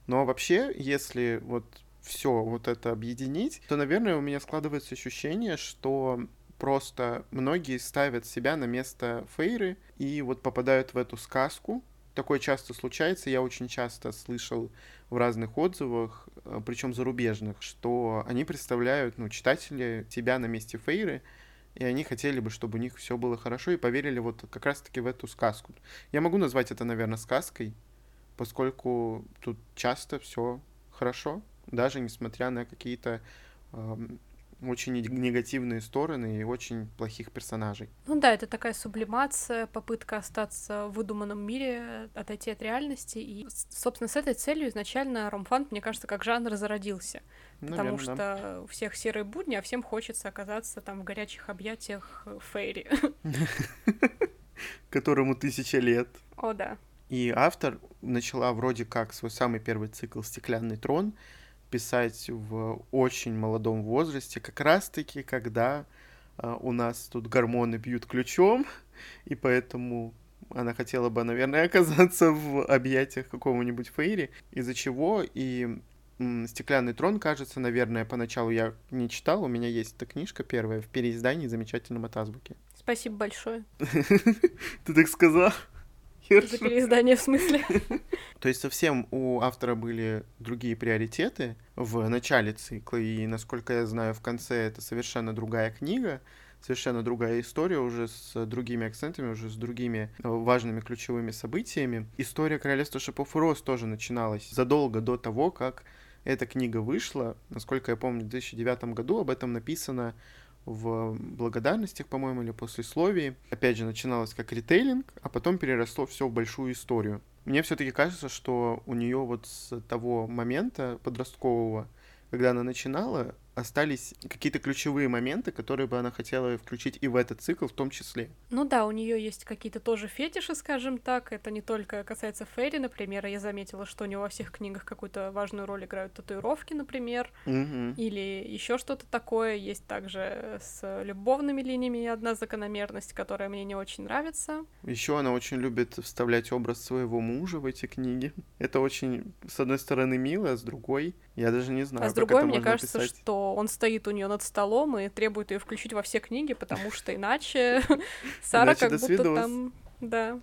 S2: Но вообще, если вот все вот это объединить, то, наверное, у меня складывается ощущение, что просто многие ставят себя на место Фейры и вот попадают в эту сказку. Такое часто случается, я очень часто слышал в разных отзывах, э, причем зарубежных, что они представляют, ну, читатели себя на месте Фейры, и они хотели бы, чтобы у них все было хорошо, и поверили вот как раз-таки в эту сказку. Я могу назвать это, наверное, сказкой, поскольку тут часто все хорошо, даже несмотря на какие-то очень негативные стороны и очень плохих персонажей.
S1: Ну да, это такая сублимация, попытка остаться в выдуманном мире, отойти от реальности. И, собственно, с этой целью изначально ромфант, мне кажется, как жанр зародился. Наверное, потому что да. у всех серые будни, а всем хочется оказаться там в горячих объятиях Фейри.
S2: Которому тысяча лет.
S1: О, да.
S2: И автор начала вроде как свой самый первый цикл «Стеклянный трон», писать в очень молодом возрасте, как раз-таки, когда а, у нас тут гормоны бьют ключом, и поэтому она хотела бы, наверное, оказаться в объятиях какого-нибудь Фейри, из-за чего и «Стеклянный трон», кажется, наверное, поначалу я не читал, у меня есть эта книжка первая в переиздании замечательном от азбуки.
S1: Спасибо большое.
S2: Ты так сказал?
S1: За переиздание в смысле?
S2: То есть совсем у автора были другие приоритеты в начале цикла, и, насколько я знаю, в конце это совершенно другая книга, совершенно другая история уже с другими акцентами, уже с другими э, важными ключевыми событиями. История Королевства Шипов и Роз тоже начиналась задолго до того, как эта книга вышла. Насколько я помню, в 2009 году об этом написано в благодарностях, по-моему, или послесловии. Опять же, начиналось как ритейлинг, а потом переросло все в большую историю. Мне все-таки кажется, что у нее вот с того момента подросткового, когда она начинала, остались какие-то ключевые моменты, которые бы она хотела включить и в этот цикл в том числе.
S1: Ну да, у нее есть какие-то тоже фетиши, скажем так. Это не только касается Ферри, например. Я заметила, что у него во всех книгах какую-то важную роль играют татуировки, например,
S2: угу.
S1: или еще что-то такое. Есть также с любовными линиями одна закономерность, которая мне не очень нравится.
S2: Еще она очень любит вставлять образ своего мужа в эти книги. Это очень, с одной стороны, мило, а с другой я даже не знаю.
S1: А с другой, мне кажется, писать. что он стоит у нее над столом и требует ее включить во все книги, потому что иначе Сара как будто там, да,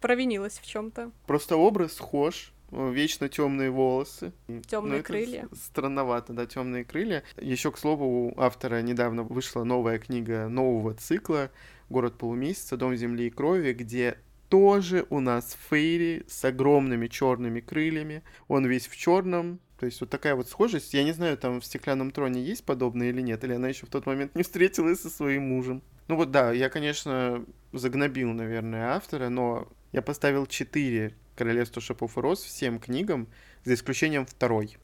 S1: провинилась в чем-то.
S2: Просто образ схож, вечно темные волосы.
S1: Темные крылья.
S2: Странновато, да, темные крылья. Еще, к слову, у автора недавно вышла новая книга нового цикла Город полумесяца, Дом земли и крови, где тоже у нас Фейри с огромными черными крыльями. Он весь в черном, то есть вот такая вот схожесть. Я не знаю, там в «Стеклянном троне» есть подобное или нет, или она еще в тот момент не встретилась со своим мужем. Ну вот да, я, конечно, загнобил, наверное, автора, но я поставил 4 «Королевство шипов и роз» всем книгам, за исключением второй.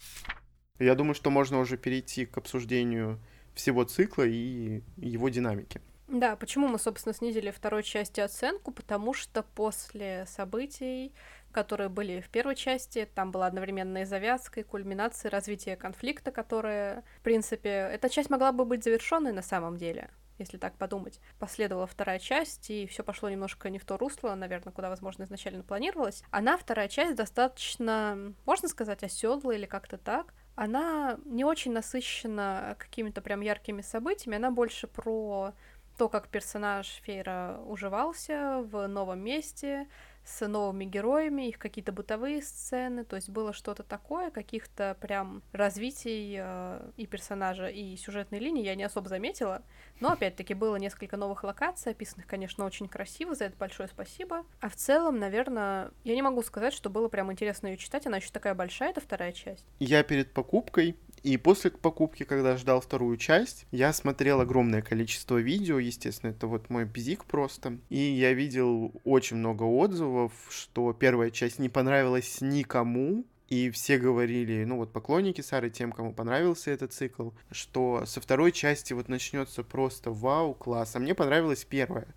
S2: Я думаю, что можно уже перейти к обсуждению всего цикла и его динамики.
S1: Да, почему мы, собственно, снизили второй части оценку? Потому что после событий которые были в первой части. Там была одновременная завязка и кульминация развития конфликта, которая, в принципе, эта часть могла бы быть завершенной на самом деле если так подумать. Последовала вторая часть, и все пошло немножко не в то русло, наверное, куда, возможно, изначально планировалось. Она, вторая часть, достаточно, можно сказать, оседлая или как-то так. Она не очень насыщена какими-то прям яркими событиями, она больше про то, как персонаж Фейра уживался в новом месте, с новыми героями, их какие-то бытовые сцены, то есть было что-то такое, каких-то прям развитий э, и персонажа, и сюжетной линии я не особо заметила, но опять-таки было несколько новых локаций, описанных, конечно, очень красиво, за это большое спасибо. А в целом, наверное, я не могу сказать, что было прям интересно ее читать, она еще такая большая, это вторая часть.
S2: Я перед покупкой и после покупки, когда ждал вторую часть, я смотрел огромное количество видео, естественно, это вот мой бзик просто. И я видел очень много отзывов, что первая часть не понравилась никому, и все говорили, ну вот поклонники Сары, тем, кому понравился этот цикл, что со второй части вот начнется просто вау, класс. А мне понравилась первая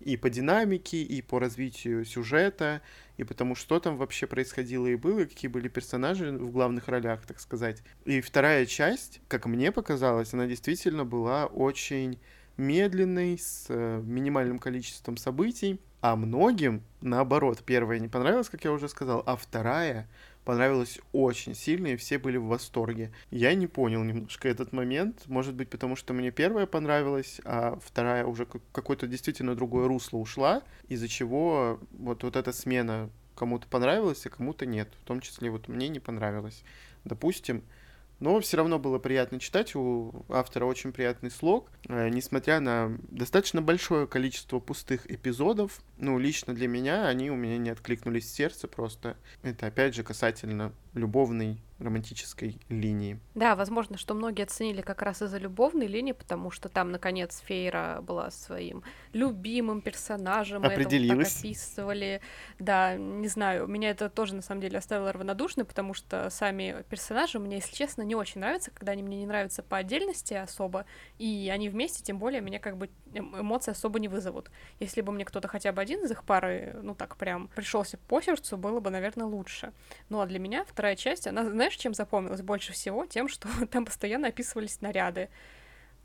S2: и по динамике, и по развитию сюжета, и потому что там вообще происходило и было, какие были персонажи в главных ролях, так сказать. И вторая часть, как мне показалось, она действительно была очень медленной, с э, минимальным количеством событий. А многим, наоборот, первая не понравилась, как я уже сказал, а вторая понравилась очень сильно, и все были в восторге. Я не понял немножко этот момент, может быть, потому что мне первая понравилась, а вторая уже какое-то действительно другое русло ушла, из-за чего вот, вот эта смена кому-то понравилась, а кому-то нет. В том числе вот мне не понравилось. Допустим, но все равно было приятно читать, у автора очень приятный слог, э, несмотря на достаточно большое количество пустых эпизодов, ну, лично для меня они у меня не откликнулись в сердце просто. Это, опять же, касательно любовной романтической линии.
S1: Да, возможно, что многие оценили как раз из-за любовной линии, потому что там, наконец, Фейра была своим любимым персонажем.
S2: Определилась.
S1: Это вот описывали. Да, не знаю, меня это тоже, на самом деле, оставило равнодушно, потому что сами персонажи мне, если честно, не очень нравятся, когда они мне не нравятся по отдельности особо, и они вместе, тем более, меня как бы эм, эмоции особо не вызовут. Если бы мне кто-то хотя бы один из их пары, ну так прям пришелся по сердцу, было бы, наверное, лучше. Ну а для меня вторая часть, она, знаешь, чем запомнилась больше всего? Тем, что там постоянно описывались наряды.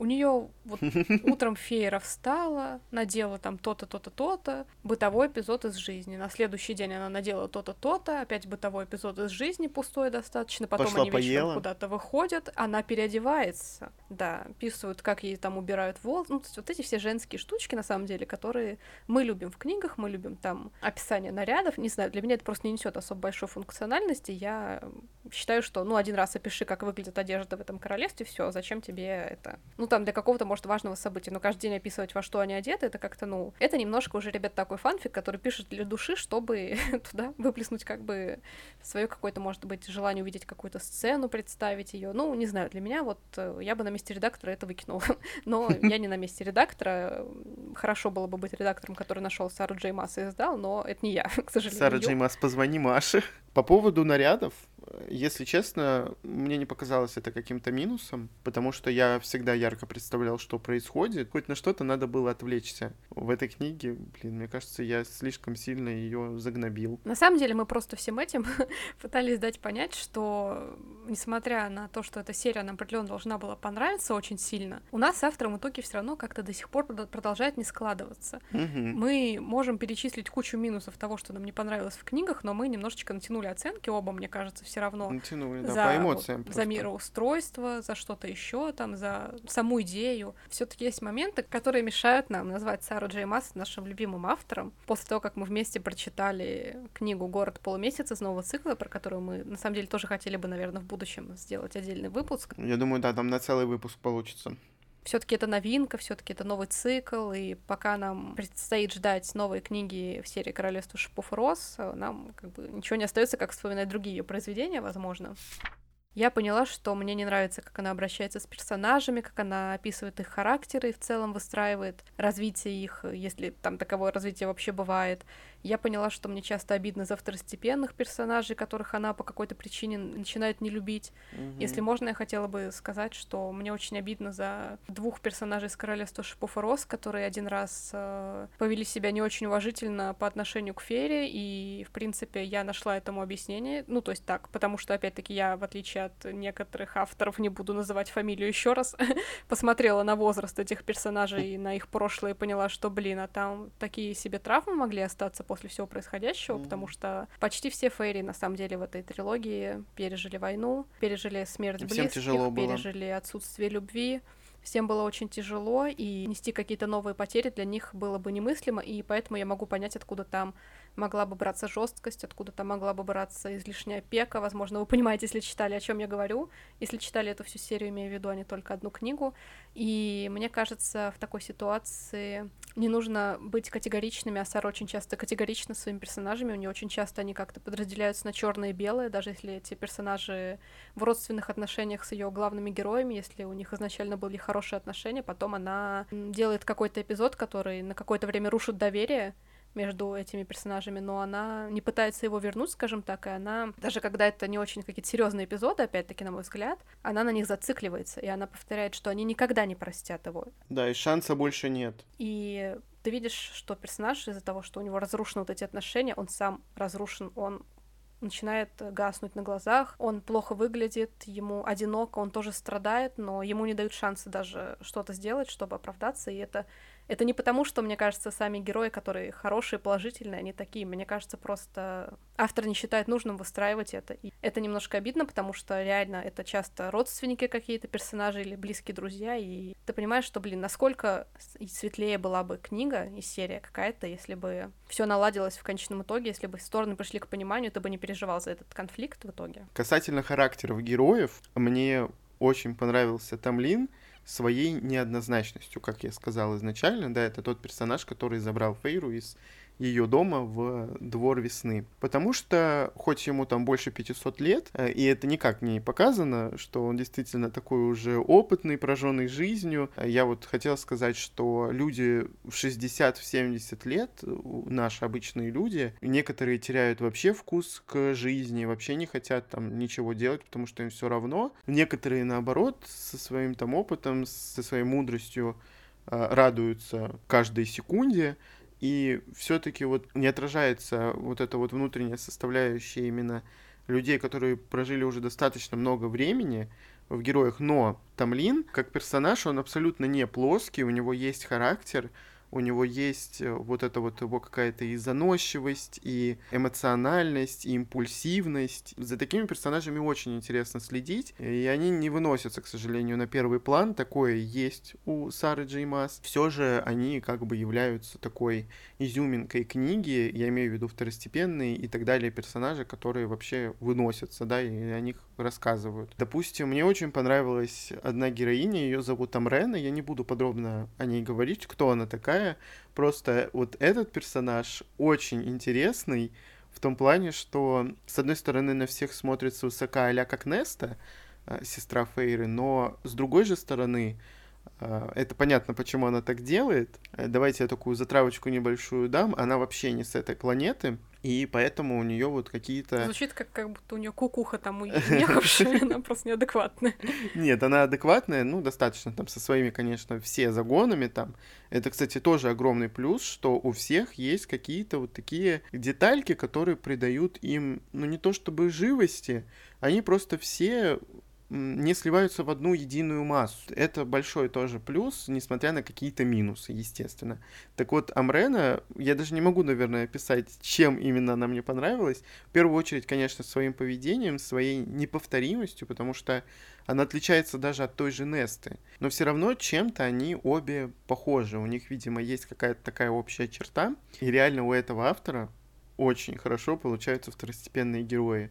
S1: У нее вот утром феера встала, надела там то-то, то-то, то-то, бытовой эпизод из жизни. На следующий день она надела то-то, то-то, опять бытовой эпизод из жизни, пустой достаточно. Потом
S2: Пошла
S1: они вечером
S2: поела.
S1: куда-то выходят, она переодевается. Да, описывают, как ей там убирают волосы. Ну, то есть вот эти все женские штучки, на самом деле, которые мы любим в книгах, мы любим там описание нарядов. Не знаю, для меня это просто не несет особо большой функциональности. Я считаю, что, ну, один раз опиши, как выглядит одежда в этом королевстве, все, зачем тебе это? Ну, там для какого-то, может, важного события, но каждый день описывать, во что они одеты, это как-то, ну, это немножко уже, ребят, такой фанфик, который пишет для души, чтобы туда выплеснуть как бы свое какое-то, может быть, желание увидеть какую-то сцену, представить ее. Ну, не знаю, для меня вот э, я бы на месте редактора это выкинула, но я не на месте редактора. Хорошо было бы быть редактором, который нашел Сару Джей Масс и издал, но это не я, к сожалению.
S2: Сара Джей Масс, позвони Маше. По поводу нарядов, если честно, мне не показалось это каким-то минусом, потому что я всегда ярко представлял, что происходит. Хоть на что-то надо было отвлечься. В этой книге, блин, мне кажется, я слишком сильно ее загнобил.
S1: На самом деле мы просто всем этим пытались дать понять, что несмотря на то, что эта серия нам определенно должна была понравиться очень сильно, у нас с автором в итоге все равно как-то до сих пор продолжает не складываться.
S2: Угу.
S1: Мы можем перечислить кучу минусов того, что нам не понравилось в книгах, но мы немножечко натянули оценки оба, мне кажется, все равно.
S2: Натянули, да,
S1: за,
S2: по эмоциям.
S1: За мироустройство, за что-то еще, там, за саму идею. Все-таки есть моменты, которые мешают нам назвать Сару Джей Масс нашим любимым автором. После того, как мы вместе прочитали книгу «Город полумесяц» из нового цикла, про которую мы, на самом деле, тоже хотели бы, наверное, в будущем сделать отдельный выпуск.
S2: Я думаю, да, там на целый выпуск получится.
S1: Все-таки это новинка, все-таки это новый цикл, и пока нам предстоит ждать новые книги в серии Королевства шипов и роз, нам как бы ничего не остается, как вспоминать другие ее произведения, возможно я поняла, что мне не нравится, как она обращается с персонажами, как она описывает их характеры и в целом выстраивает развитие их, если там таковое развитие вообще бывает. Я поняла, что мне часто обидно за второстепенных персонажей, которых она по какой-то причине начинает не любить.
S2: Мгм.
S1: Если можно, я хотела бы сказать, что мне очень обидно за двух персонажей из Королевства Шипов и Роз, которые один раз э, повели себя не очень уважительно по отношению к Фере, и, в принципе, я нашла этому объяснение. Ну, то есть так, потому что, опять-таки, я, в отличие от некоторых авторов, не буду называть фамилию еще раз, посмотрела на возраст этих персонажей и на их прошлое и поняла, что, блин, а там такие себе травмы могли остаться после всего происходящего,
S2: Мгм.
S1: потому что почти все Фейри, на самом деле, в этой трилогии пережили войну, пережили смерть
S2: Всем
S1: близких,
S2: тяжело было.
S1: пережили отсутствие любви. Всем было очень тяжело, и нести какие-то новые потери для них было бы немыслимо, и поэтому я могу понять, откуда там могла бы браться жесткость, откуда там могла бы браться излишняя опека. Возможно, вы понимаете, если читали, о чем я говорю. Если читали эту всю серию, имею в виду, а не только одну книгу. И мне кажется, в такой ситуации не нужно быть категоричными, а Сара очень часто категорична своими персонажами. У нее очень часто они как-то подразделяются на черное и белое, даже если эти персонажи в родственных отношениях с ее главными героями, если у них изначально были хорошие отношения, потом она делает какой-то эпизод, который на какое-то время рушит доверие между этими персонажами, но она не пытается его вернуть, скажем так, и она, даже когда это не очень какие-то серьезные эпизоды, опять-таки, на мой взгляд, она на них зацикливается, и она повторяет, что они никогда не простят его.
S2: Да, и шанса больше нет.
S1: И ты видишь, что персонаж из-за того, что у него разрушены вот эти отношения, он сам разрушен, он начинает гаснуть на глазах, он плохо выглядит, ему одиноко, он тоже страдает, но ему не дают шанса даже что-то сделать, чтобы оправдаться, и это это не потому, что, мне кажется, сами герои, которые хорошие, положительные, они такие. Мне кажется, просто автор не считает нужным выстраивать это. И это немножко обидно, потому что реально это часто родственники какие-то персонажи или близкие друзья. И ты понимаешь, что, блин, насколько светлее была бы книга и серия какая-то, если бы все наладилось в конечном итоге, если бы стороны пришли к пониманию, ты бы не переживал за этот конфликт в итоге.
S2: Касательно характеров героев, мне очень понравился Тамлин своей неоднозначностью, как я сказал изначально, да, это тот персонаж, который забрал Фейру из ее дома в двор весны. Потому что, хоть ему там больше 500 лет, э, и это никак не показано, что он действительно такой уже опытный, прожженный жизнью, э, я вот хотел сказать, что люди в 60-70 лет, наши обычные люди, некоторые теряют вообще вкус к жизни, вообще не хотят там ничего делать, потому что им все равно. Некоторые, наоборот, со своим там опытом, со своей мудростью э, радуются каждой секунде, и все-таки вот не отражается вот эта вот внутренняя составляющая именно людей, которые прожили уже достаточно много времени в героях, но Тамлин, как персонаж, он абсолютно не плоский, у него есть характер, у него есть э, вот это вот его какая-то и заносчивость, и эмоциональность, и импульсивность. За такими персонажами очень интересно следить, и они не выносятся, к сожалению, на первый план. Такое есть у Сары Джеймас. Все же они как бы являются такой изюминкой книги, я имею в виду второстепенные и так далее персонажи, которые вообще выносятся, да, и о них рассказывают. Допустим, мне очень понравилась одна героиня, ее зовут Амрена, я не буду подробно о ней говорить, кто она такая, просто вот этот персонаж очень интересный, в том плане, что, с одной стороны, на всех смотрится высока а как Неста, э, сестра Фейры, но с другой же стороны, э, это понятно, почему она так делает. Э, давайте я такую затравочку небольшую дам. Она вообще не с этой планеты и поэтому у нее вот какие-то...
S1: Звучит как, как будто у нее кукуха там уехавшая, она просто неадекватная.
S2: Нет, она адекватная, ну, достаточно там со своими, конечно, все загонами там. Это, кстати, тоже огромный плюс, что у всех есть какие-то вот такие детальки, которые придают им, ну, не то чтобы живости, они просто все не сливаются в одну единую массу. Это большой тоже плюс, несмотря на какие-то минусы, естественно. Так вот, Амрена, я даже не могу, наверное, описать, чем именно она мне понравилась. В первую очередь, конечно, своим поведением, своей неповторимостью, потому что она отличается даже от той же Несты. Но все равно чем-то они обе похожи. У них, видимо, есть какая-то такая общая черта. И реально у этого автора очень хорошо получаются второстепенные герои.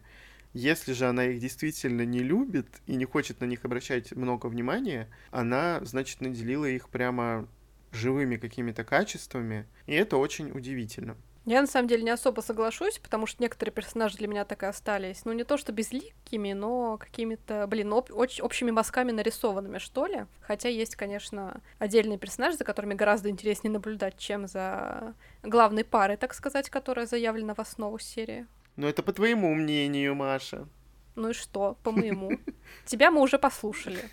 S2: Если же она их действительно не любит и не хочет на них обращать много внимания, она, значит, наделила их прямо живыми какими-то качествами, и это очень удивительно.
S1: Я на самом деле не особо соглашусь, потому что некоторые персонажи для меня так и остались. Ну, не то что безликими, но какими-то, блин, об- общими мазками нарисованными, что ли. Хотя есть, конечно, отдельные персонажи, за которыми гораздо интереснее наблюдать, чем за главной парой, так сказать, которая заявлена в основу серии.
S2: Ну, это по твоему мнению, Маша.
S1: Ну и что, по моему? Тебя мы уже послушали.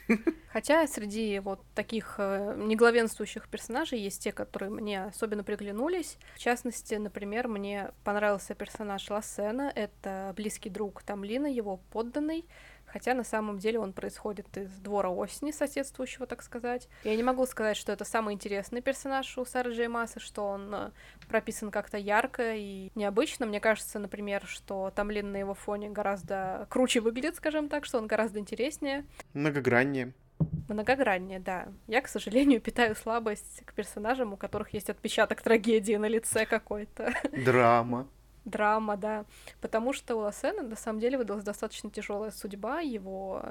S1: Хотя среди вот таких э, неглавенствующих персонажей есть те, которые мне особенно приглянулись. В частности, например, мне понравился персонаж Лассена. Это близкий друг Тамлина, его подданный хотя на самом деле он происходит из двора осени, соседствующего, так сказать. Я не могу сказать, что это самый интересный персонаж у Сары Джей Массы, что он э, прописан как-то ярко и необычно. Мне кажется, например, что Тамлин на его фоне гораздо круче выглядит, скажем так, что он гораздо интереснее.
S2: Многограннее.
S1: Многограннее, да. Я, к сожалению, питаю слабость к персонажам, у которых есть отпечаток трагедии на лице какой-то.
S2: Драма
S1: драма, да. Потому что у Лассена на самом деле выдалась достаточно тяжелая судьба. Его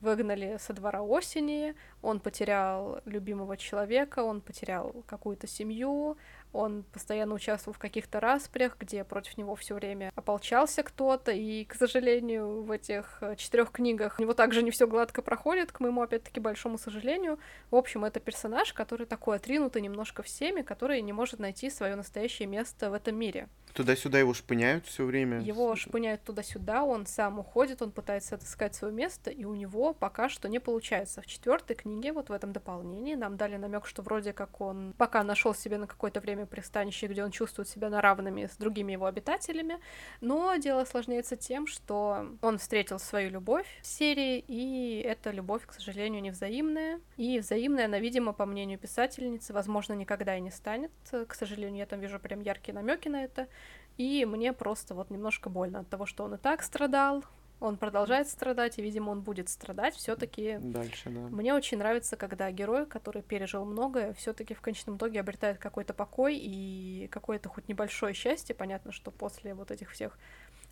S1: выгнали со двора осени, он потерял любимого человека, он потерял какую-то семью, он постоянно участвовал в каких-то распрях, где против него все время ополчался кто-то, и, к сожалению, в этих э, четырех книгах у него также не все гладко проходит, к моему, опять-таки, большому сожалению. В общем, это персонаж, который такой отринутый немножко всеми, который не может найти свое настоящее место в этом мире.
S2: Туда-сюда его шпыняют все время.
S1: Его шпыняют туда-сюда, он сам уходит, он пытается отыскать свое место, и у него пока что не получается. В четвертой книге, вот в этом дополнении, нам дали намек, что вроде как он пока нашел себе на какое-то время время пристанище, где он чувствует себя на равными с другими его обитателями. Но дело осложняется тем, что он встретил свою любовь в серии, и эта любовь, к сожалению, невзаимная. И взаимная она, видимо, по мнению писательницы, возможно, никогда и не станет. К сожалению, я там вижу прям яркие намеки на это. И мне просто вот немножко больно от того, что он и так страдал, он продолжает страдать, и, видимо, он будет страдать все-таки.
S2: Дальше, да.
S1: Мне очень нравится, когда герой, который пережил многое, все-таки в конечном итоге обретает какой-то покой и какое-то хоть небольшое счастье. Понятно, что после вот этих всех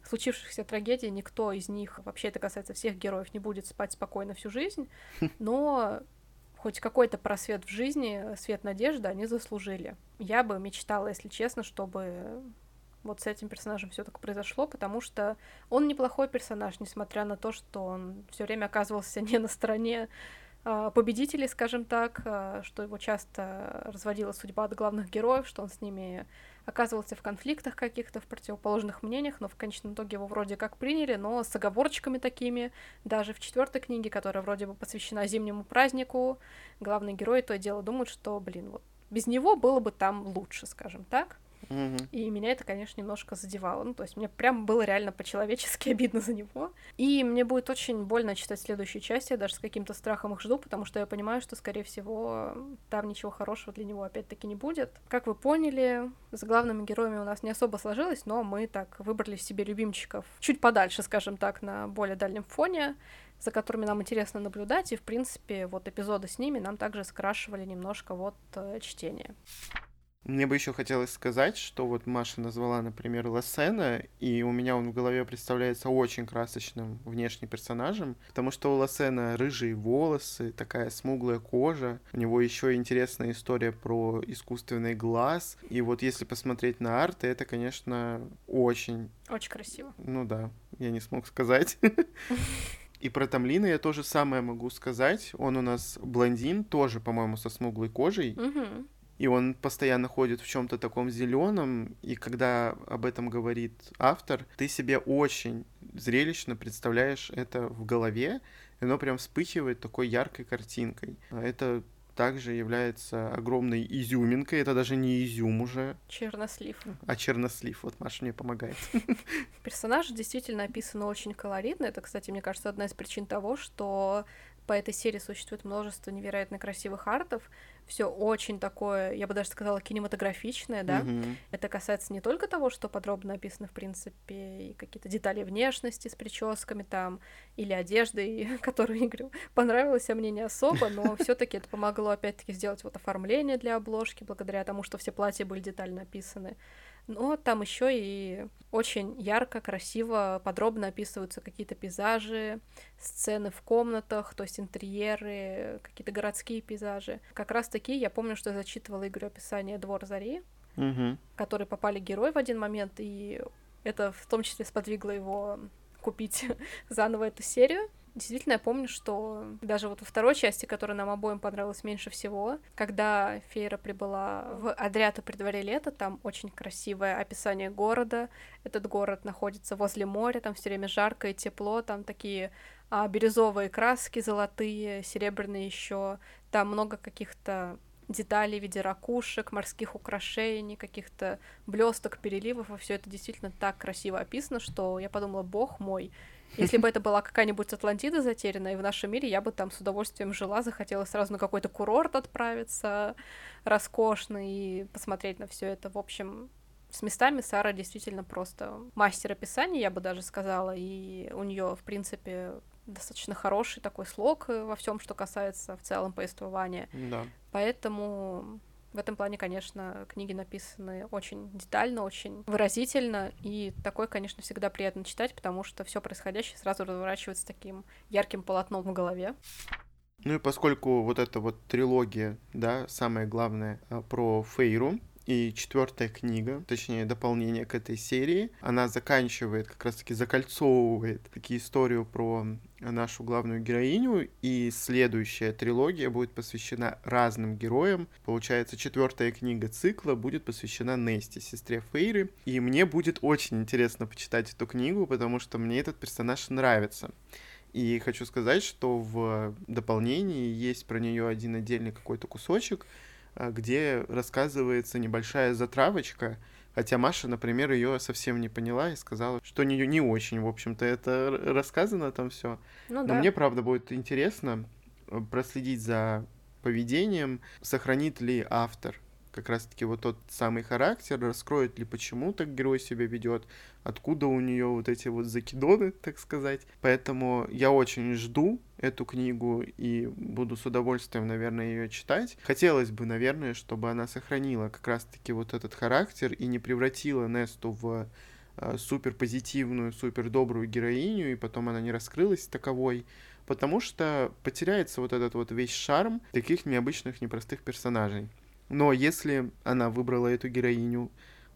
S1: случившихся трагедий никто из них, вообще это касается всех героев, не будет спать спокойно всю жизнь, но хоть какой-то просвет в жизни, свет надежды они заслужили. Я бы мечтала, если честно, чтобы вот с этим персонажем все так произошло, потому что он неплохой персонаж, несмотря на то, что он все время оказывался не на стороне а, победителей, скажем так, а, что его часто разводила судьба от главных героев, что он с ними оказывался в конфликтах каких-то, в противоположных мнениях, но в конечном итоге его вроде как приняли, но с оговорочками такими. Даже в четвертой книге, которая вроде бы посвящена зимнему празднику, главный герой то и дело думает, что, блин, вот без него было бы там лучше, скажем так. И меня это, конечно, немножко задевало. Ну, то есть мне прям было реально по-человечески обидно за него. И мне будет очень больно читать следующие части, я даже с каким-то страхом их жду, потому что я понимаю, что, скорее всего, там ничего хорошего для него опять-таки не будет. Как вы поняли, с главными героями у нас не особо сложилось, но мы так выбрали себе любимчиков чуть подальше, скажем так, на более дальнем фоне за которыми нам интересно наблюдать, и, в принципе, вот эпизоды с ними нам также скрашивали немножко вот э, чтение.
S2: Мне бы еще хотелось сказать, что вот Маша назвала, например, Лассена, и у меня он в голове представляется очень красочным внешним персонажем, потому что у Лассена рыжие волосы, такая смуглая кожа, у него еще интересная история про искусственный глаз, и вот если посмотреть на арты, это, конечно, очень...
S1: Очень красиво.
S2: Ну да, я не смог сказать. И про Тамлина я тоже самое могу сказать. Он у нас блондин, тоже, по-моему, со смуглой кожей.
S1: Угу
S2: и он постоянно ходит в чем-то таком зеленом, и когда об этом говорит автор, ты себе очень зрелищно представляешь это в голове, и оно прям вспыхивает такой яркой картинкой. Это также является огромной изюминкой. Это даже не изюм уже.
S1: Чернослив.
S2: А чернослив. Вот Маша мне помогает.
S1: Персонажи действительно описаны очень колоритно. Это, кстати, мне кажется, одна из причин того, что по этой серии существует множество невероятно красивых артов. Все очень такое, я бы даже сказала, кинематографичное, да.
S2: Mm-hmm.
S1: Это касается не только того, что подробно описано, в принципе, и какие-то детали внешности с прическами там, или одеждой, которую Игорю понравилась, а мне не особо, но все-таки это помогло опять-таки сделать вот оформление для обложки, благодаря тому, что все платья были детально описаны но там еще и очень ярко, красиво, подробно описываются какие-то пейзажи, сцены в комнатах, то есть интерьеры, какие-то городские пейзажи. Как раз таки я помню, что я зачитывала Игорю описание «Двор зари»,
S2: угу.
S1: в который попали герои в один момент, и это в том числе сподвигло его купить заново эту серию. Действительно, я помню, что даже вот во второй части, которая нам обоим понравилась меньше всего, когда Фейра прибыла в Адриату при дворе лета, там очень красивое описание города. Этот город находится возле моря, там все время жарко и тепло, там такие а, бирюзовые краски, золотые, серебряные еще. Там много каких-то деталей в виде ракушек, морских украшений, каких-то блесток, переливов, и все это действительно так красиво описано, что я подумала, бог мой, если бы это была какая-нибудь Атлантида затерянная, и в нашем мире я бы там с удовольствием жила, захотела сразу на какой-то курорт отправиться роскошный и посмотреть на все это. В общем, с местами Сара действительно просто мастер описания, я бы даже сказала, и у нее, в принципе, достаточно хороший такой слог во всем, что касается в целом повествования.
S2: Да.
S1: Поэтому в этом плане, конечно, книги написаны очень детально, очень выразительно, и такое, конечно, всегда приятно читать, потому что все происходящее сразу разворачивается таким ярким полотном в голове.
S2: Ну и поскольку вот эта вот трилогия, да, самое главное а, про Фейру, и четвертая книга, точнее дополнение к этой серии, она заканчивает, как раз-таки закольцовывает такие историю про нашу главную героиню, и следующая трилогия будет посвящена разным героям. Получается, четвертая книга цикла будет посвящена Нести, сестре Фейры, и мне будет очень интересно почитать эту книгу, потому что мне этот персонаж нравится. И хочу сказать, что в дополнении есть про нее один отдельный какой-то кусочек, где рассказывается небольшая затравочка, хотя Маша, например, ее совсем не поняла и сказала, что не, не очень, в общем-то, это рассказано там все. Ну, Но да. мне, правда, будет интересно э, проследить за поведением, сохранит ли автор как раз-таки вот тот самый характер, раскроет ли, почему так герой себя ведет, откуда у нее вот эти вот закидоны, так сказать. Поэтому я очень жду эту книгу и буду с удовольствием, наверное, ее читать. Хотелось бы, наверное, чтобы она сохранила как раз-таки вот этот характер и не превратила Несту в э, супер позитивную, супер добрую героиню, и потом она не раскрылась таковой, потому что потеряется вот этот вот весь шарм таких необычных, непростых персонажей. Но если она выбрала эту героиню,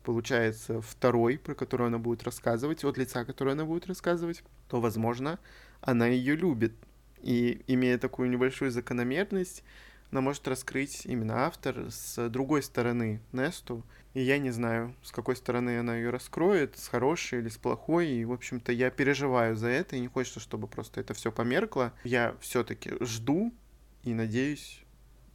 S2: получается, второй, про которую она будет рассказывать, от лица, которое она будет рассказывать, то, возможно, она ее любит. И имея такую небольшую закономерность, она может раскрыть именно автор с другой стороны Несту. И я не знаю, с какой стороны она ее раскроет, с хорошей или с плохой. И, в общем-то, я переживаю за это, и не хочется, чтобы просто это все померкло. Я все-таки жду и надеюсь,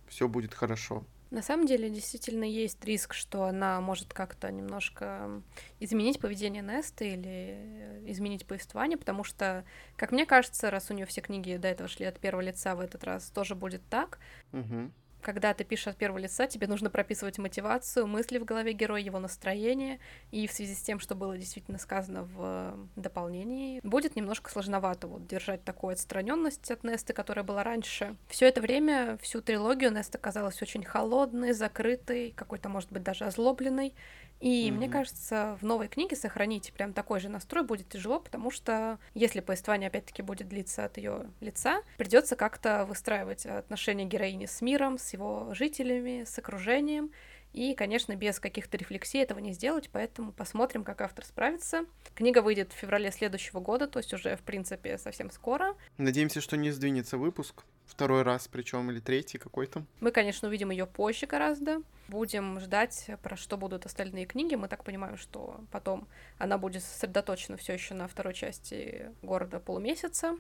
S2: все будет хорошо.
S1: На самом деле, действительно есть риск, что она может как-то немножко изменить поведение Несты или изменить повествование, потому что, как мне кажется, раз у нее все книги до этого шли от первого лица, в этот раз тоже будет так.
S2: Угу
S1: когда ты пишешь от первого лица, тебе нужно прописывать мотивацию, мысли в голове героя, его настроение, и в связи с тем, что было действительно сказано в дополнении, будет немножко сложновато вот держать такую отстраненность от Несты, которая была раньше. Все это время, всю трилогию Неста казалась очень холодной, закрытой, какой-то, может быть, даже озлобленной, и mm-hmm. мне кажется, в новой книге сохранить прям такой же настрой будет тяжело, потому что если повествование опять-таки будет длиться от ее лица, придется как-то выстраивать отношения героини с миром, с его жителями, с окружением. И, конечно, без каких-то рефлексий этого не сделать, поэтому посмотрим, как автор справится. Книга выйдет в феврале следующего года, то есть уже, в принципе, совсем скоро.
S2: Надеемся, что не сдвинется выпуск. Второй раз, причем или третий какой-то.
S1: Мы, конечно, увидим ее позже гораздо. Будем ждать, про что будут остальные книги. Мы так понимаем, что потом она будет сосредоточена все еще на второй части города полумесяца.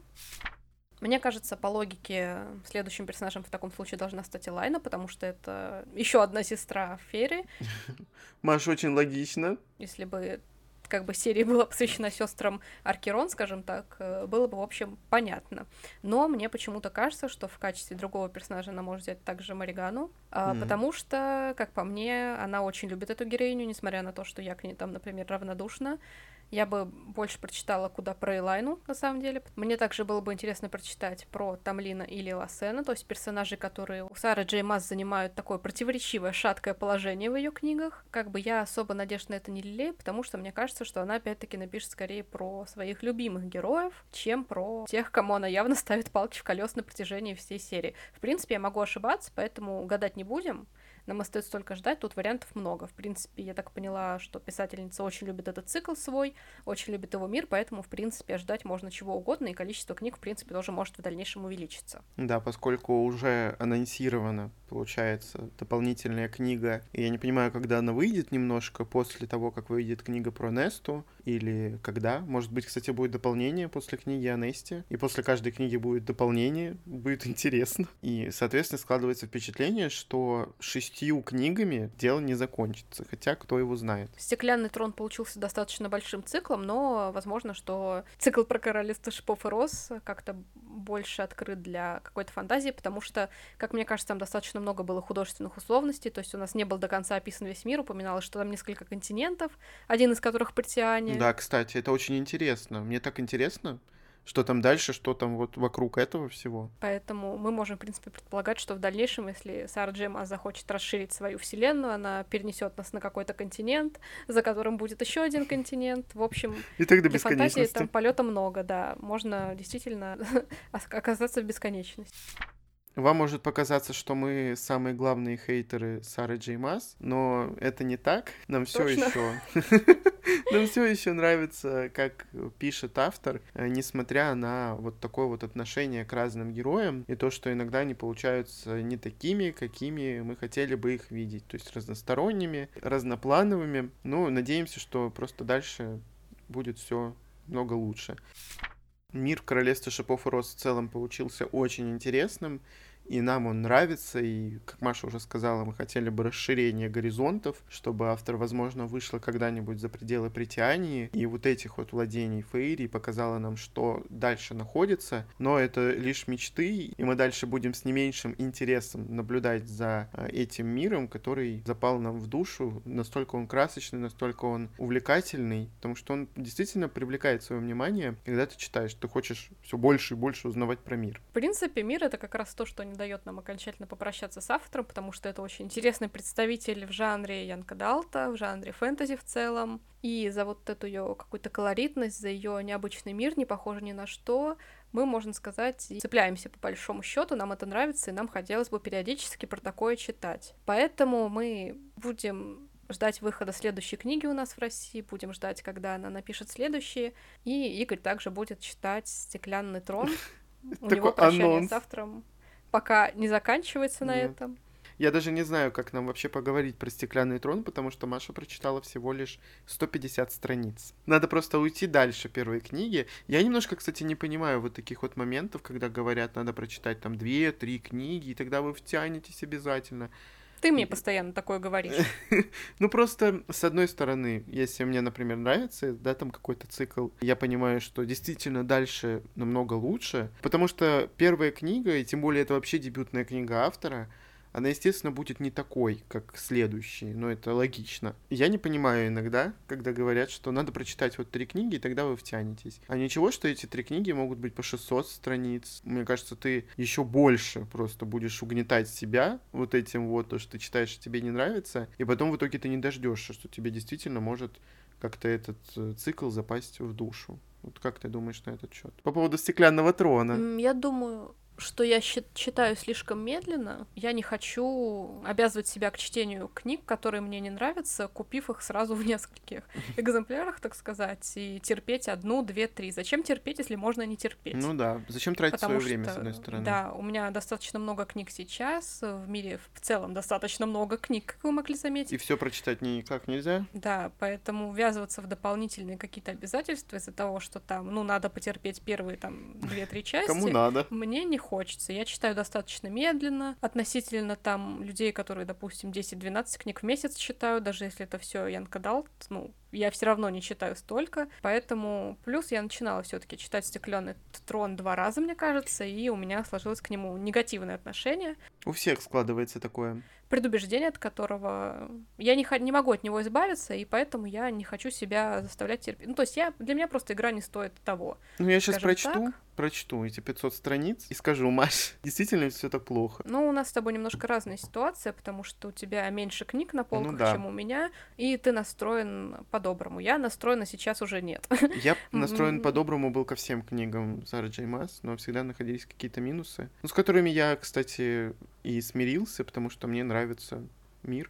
S1: Мне кажется, по логике, следующим персонажем в таком случае должна стать Элайна, потому что это еще одна сестра Ферри.
S2: Маш, очень логично.
S1: Если бы как бы серия была посвящена сестрам Аркерон, скажем так, э, было бы, в общем, понятно. Но мне почему-то кажется, что в качестве другого персонажа она может взять также Маригану, mm-hmm. потому что, как по мне, она очень любит эту героиню, несмотря на то, что я к ней там, например, равнодушна. Я бы больше прочитала куда про Элайну, на самом деле. Мне также было бы интересно прочитать про Тамлина или Лассена, то есть персонажи, которые у Сары Джей занимают такое противоречивое, шаткое положение в ее книгах. Как бы я особо надежд на это не лелею, потому что мне кажется, что она опять-таки напишет скорее про своих любимых героев, чем про тех, кому она явно ставит палки в колес на протяжении всей серии. В принципе, я могу ошибаться, поэтому гадать не будем. Нам остается только ждать, тут вариантов много. В принципе, я так поняла, что писательница очень любит этот цикл свой, очень любит его мир, поэтому, в принципе, ждать можно чего угодно, и количество книг, в принципе, тоже может в дальнейшем увеличиться.
S2: Да, поскольку уже анонсировано, получается, дополнительная книга, и я не понимаю, когда она выйдет немножко после того, как выйдет книга про Несту, или когда. Может быть, кстати, будет дополнение после книги о Несте, и после каждой книги будет дополнение, будет интересно. И, соответственно, складывается впечатление, что шесть шестью книгами дело не закончится, хотя кто его знает.
S1: «Стеклянный трон» получился достаточно большим циклом, но возможно, что цикл про королевство шипов и роз как-то больше открыт для какой-то фантазии, потому что, как мне кажется, там достаточно много было художественных условностей, то есть у нас не был до конца описан весь мир, упоминалось, что там несколько континентов, один из которых Партиане.
S2: Да, кстати, это очень интересно. Мне так интересно, что там дальше, что там вот вокруг этого всего.
S1: Поэтому мы можем, в принципе, предполагать, что в дальнейшем, если Сара Джема захочет расширить свою вселенную, она перенесет нас на какой-то континент, за которым будет еще один континент. В общем,
S2: и тогда
S1: для фантазии там полета много, да. Можно действительно оказаться в бесконечности.
S2: Вам может показаться, что мы самые главные хейтеры Сары Джей Масс, но это не так. Нам все еще... Нам все еще нравится, как пишет автор, э, несмотря на вот такое вот отношение к разным героям и то, что иногда они получаются не такими, какими мы хотели бы их видеть. То есть разносторонними, разноплановыми. Ну, надеемся, что просто дальше будет все много лучше. Мир Королевства Шипов и Роз в целом получился очень интересным и нам он нравится, и, как Маша уже сказала, мы хотели бы расширения горизонтов, чтобы автор, возможно, вышла когда-нибудь за пределы притяния, и вот этих вот владений Фейри показала нам, что дальше находится, но это лишь мечты, и мы дальше будем с не меньшим интересом наблюдать за а, этим миром, который запал нам в душу, настолько он красочный, настолько он увлекательный, потому что он действительно привлекает свое внимание, когда ты читаешь, ты хочешь все больше и больше узнавать про мир.
S1: В принципе, мир — это как раз то, что не дает нам окончательно попрощаться с автором, потому что это очень интересный представитель в жанре Янка Далта, в жанре фэнтези в целом. И за вот эту ее какую-то колоритность, за ее необычный мир, не похоже ни на что, мы, можно сказать, цепляемся по большому счету, нам это нравится, и нам хотелось бы периодически про такое читать. Поэтому мы будем ждать выхода следующей книги у нас в России, будем ждать, когда она напишет следующие, и Игорь также будет читать «Стеклянный трон». У него прощание с автором пока не заканчивается на этом.
S2: Я даже не знаю, как нам вообще поговорить про стеклянный трон, потому что Маша прочитала всего лишь 150 страниц. Надо просто уйти дальше первой книги. Я немножко, кстати, не понимаю вот таких вот моментов, когда говорят, надо прочитать там две-три книги, и тогда вы втянетесь обязательно.
S1: Ты мне постоянно такое говоришь.
S2: ну, просто, с одной стороны, если мне, например, нравится, да, там какой-то цикл, я понимаю, что действительно дальше намного лучше, потому что первая книга, и тем более это вообще дебютная книга автора, она, естественно, будет не такой, как следующий, но это логично. Я не понимаю иногда, когда говорят, что надо прочитать вот три книги, и тогда вы втянетесь. А ничего, что эти три книги могут быть по 600 страниц. Мне кажется, ты еще больше просто будешь угнетать себя вот этим вот, то, что ты читаешь, тебе не нравится, и потом в итоге ты не дождешься, что тебе действительно может как-то этот э, цикл запасть в душу. Вот как ты думаешь на этот счет? По поводу стеклянного трона.
S1: Я думаю, что я читаю слишком медленно. Я не хочу обязывать себя к чтению книг, которые мне не нравятся, купив их сразу в нескольких экземплярах, так сказать, и терпеть одну, две, три. Зачем терпеть, если можно не терпеть?
S2: Ну да, зачем тратить свое время, с одной стороны?
S1: Да, у меня достаточно много книг сейчас, в мире в целом достаточно много книг, как вы могли заметить.
S2: И все прочитать никак нельзя?
S1: Да, поэтому ввязываться в дополнительные какие-то обязательства из-за того, что там, ну, надо потерпеть первые там две-три части.
S2: Кому надо?
S1: Мне не хочется. Я читаю достаточно медленно, относительно там людей, которые, допустим, 10-12 книг в месяц читают, даже если это все Янка Далт, ну, я все равно не читаю столько, поэтому плюс я начинала все-таки читать Стеклянный трон два раза, мне кажется, и у меня сложилось к нему негативное отношение.
S2: У всех складывается такое
S1: предубеждение, от которого я не, не могу от него избавиться, и поэтому я не хочу себя заставлять терпеть. Ну, то есть я, для меня просто игра не стоит того.
S2: Ну, я сейчас прочту, так. Прочту эти 500 страниц и скажу, Маш, действительно все так плохо.
S1: Ну, у нас с тобой немножко разная ситуация, потому что у тебя меньше книг на полках, ну, да. чем у меня, и ты настроен по-доброму. Я настроена сейчас уже нет.
S2: Я настроен по-доброму был ко всем книгам Сары Джей Масс, но всегда находились какие-то минусы, ну, с которыми я, кстати, и смирился, потому что мне нравится мир,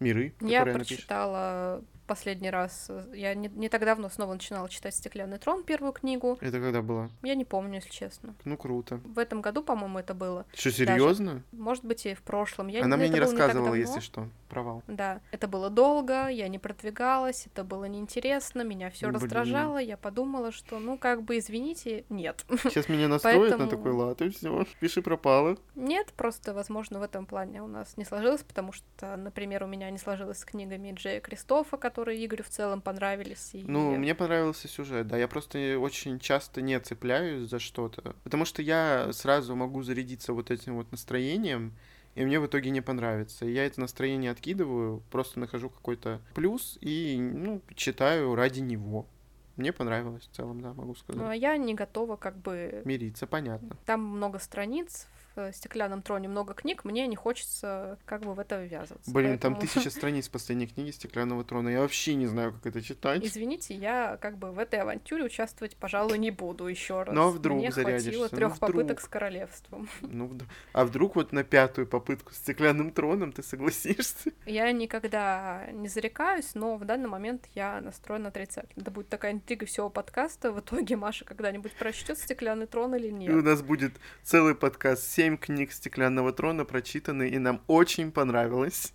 S2: миры,
S1: Я прочитала последний раз. Я не, не так давно снова начинала читать «Стеклянный трон», первую книгу.
S2: Это когда было?
S1: Я не помню, если честно.
S2: Ну, круто.
S1: В этом году, по-моему, это было.
S2: Что, серьезно?
S1: Может быть, и в прошлом. Я,
S2: Она мне не рассказывала, не если что. Провал.
S1: Да. Это было долго, я не продвигалась, это было неинтересно, меня все раздражало. Я подумала, что, ну, как бы, извините, нет.
S2: Сейчас меня настроят Поэтому... на такой лад, и все, пиши пропало.
S1: Нет, просто, возможно, в этом плане у нас не сложилось, потому что, например, у меня не сложилось с книгами Джея Кристофа, который которые Игорю в целом понравились. И...
S2: Ну, мне понравился сюжет, да. Я просто очень часто не цепляюсь за что-то. Потому что я сразу могу зарядиться вот этим вот настроением, и мне в итоге не понравится. Я это настроение откидываю, просто нахожу какой-то плюс и, ну, читаю ради него. Мне понравилось в целом, да, могу сказать. Ну,
S1: а я не готова как бы...
S2: Мириться, понятно.
S1: Там много страниц, в «Стеклянном троне» много книг, мне не хочется как бы в это ввязываться.
S2: Блин, поэтому... там тысяча страниц последней книги «Стеклянного трона». Я вообще не знаю, как это читать.
S1: Извините, я как бы в этой авантюре участвовать, пожалуй, не буду еще раз.
S2: Ну, а вдруг
S1: Мне
S2: зарядишься?
S1: хватило
S2: ну,
S1: трех попыток с королевством.
S2: Ну, а вдруг вот на пятую попытку с «Стеклянным троном» ты согласишься?
S1: Я никогда не зарекаюсь, но в данный момент я настроена отрицательно. Это будет такая интрига всего подкаста. В итоге Маша когда-нибудь прочтет «Стеклянный трон» или нет.
S2: И у нас будет целый подкаст «Семь книг «Стеклянного трона» прочитаны, и нам очень понравилось.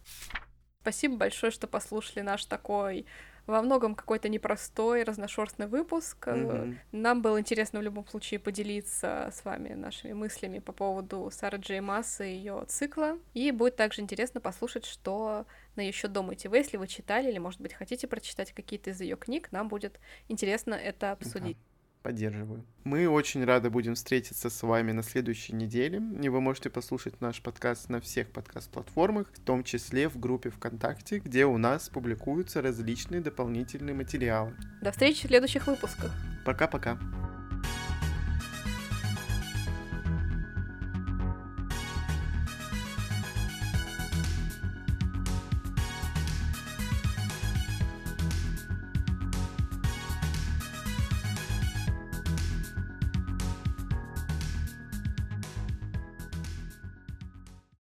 S1: Спасибо большое, что послушали наш такой во многом какой-то непростой, разношерстный выпуск. Mm-hmm. Нам было интересно в любом случае поделиться с вами нашими мыслями по поводу Сары Джей Масс и ее цикла. И будет также интересно послушать, что на счет думаете вы, если вы читали или, может быть, хотите прочитать какие-то из ее книг, нам будет интересно это обсудить. Да
S2: поддерживаю. Мы очень рады будем встретиться с вами на следующей неделе. И вы можете послушать наш подкаст на всех подкаст-платформах, в том числе в группе ВКонтакте, где у нас публикуются различные дополнительные материалы.
S1: До встречи в следующих выпусках.
S2: Пока-пока.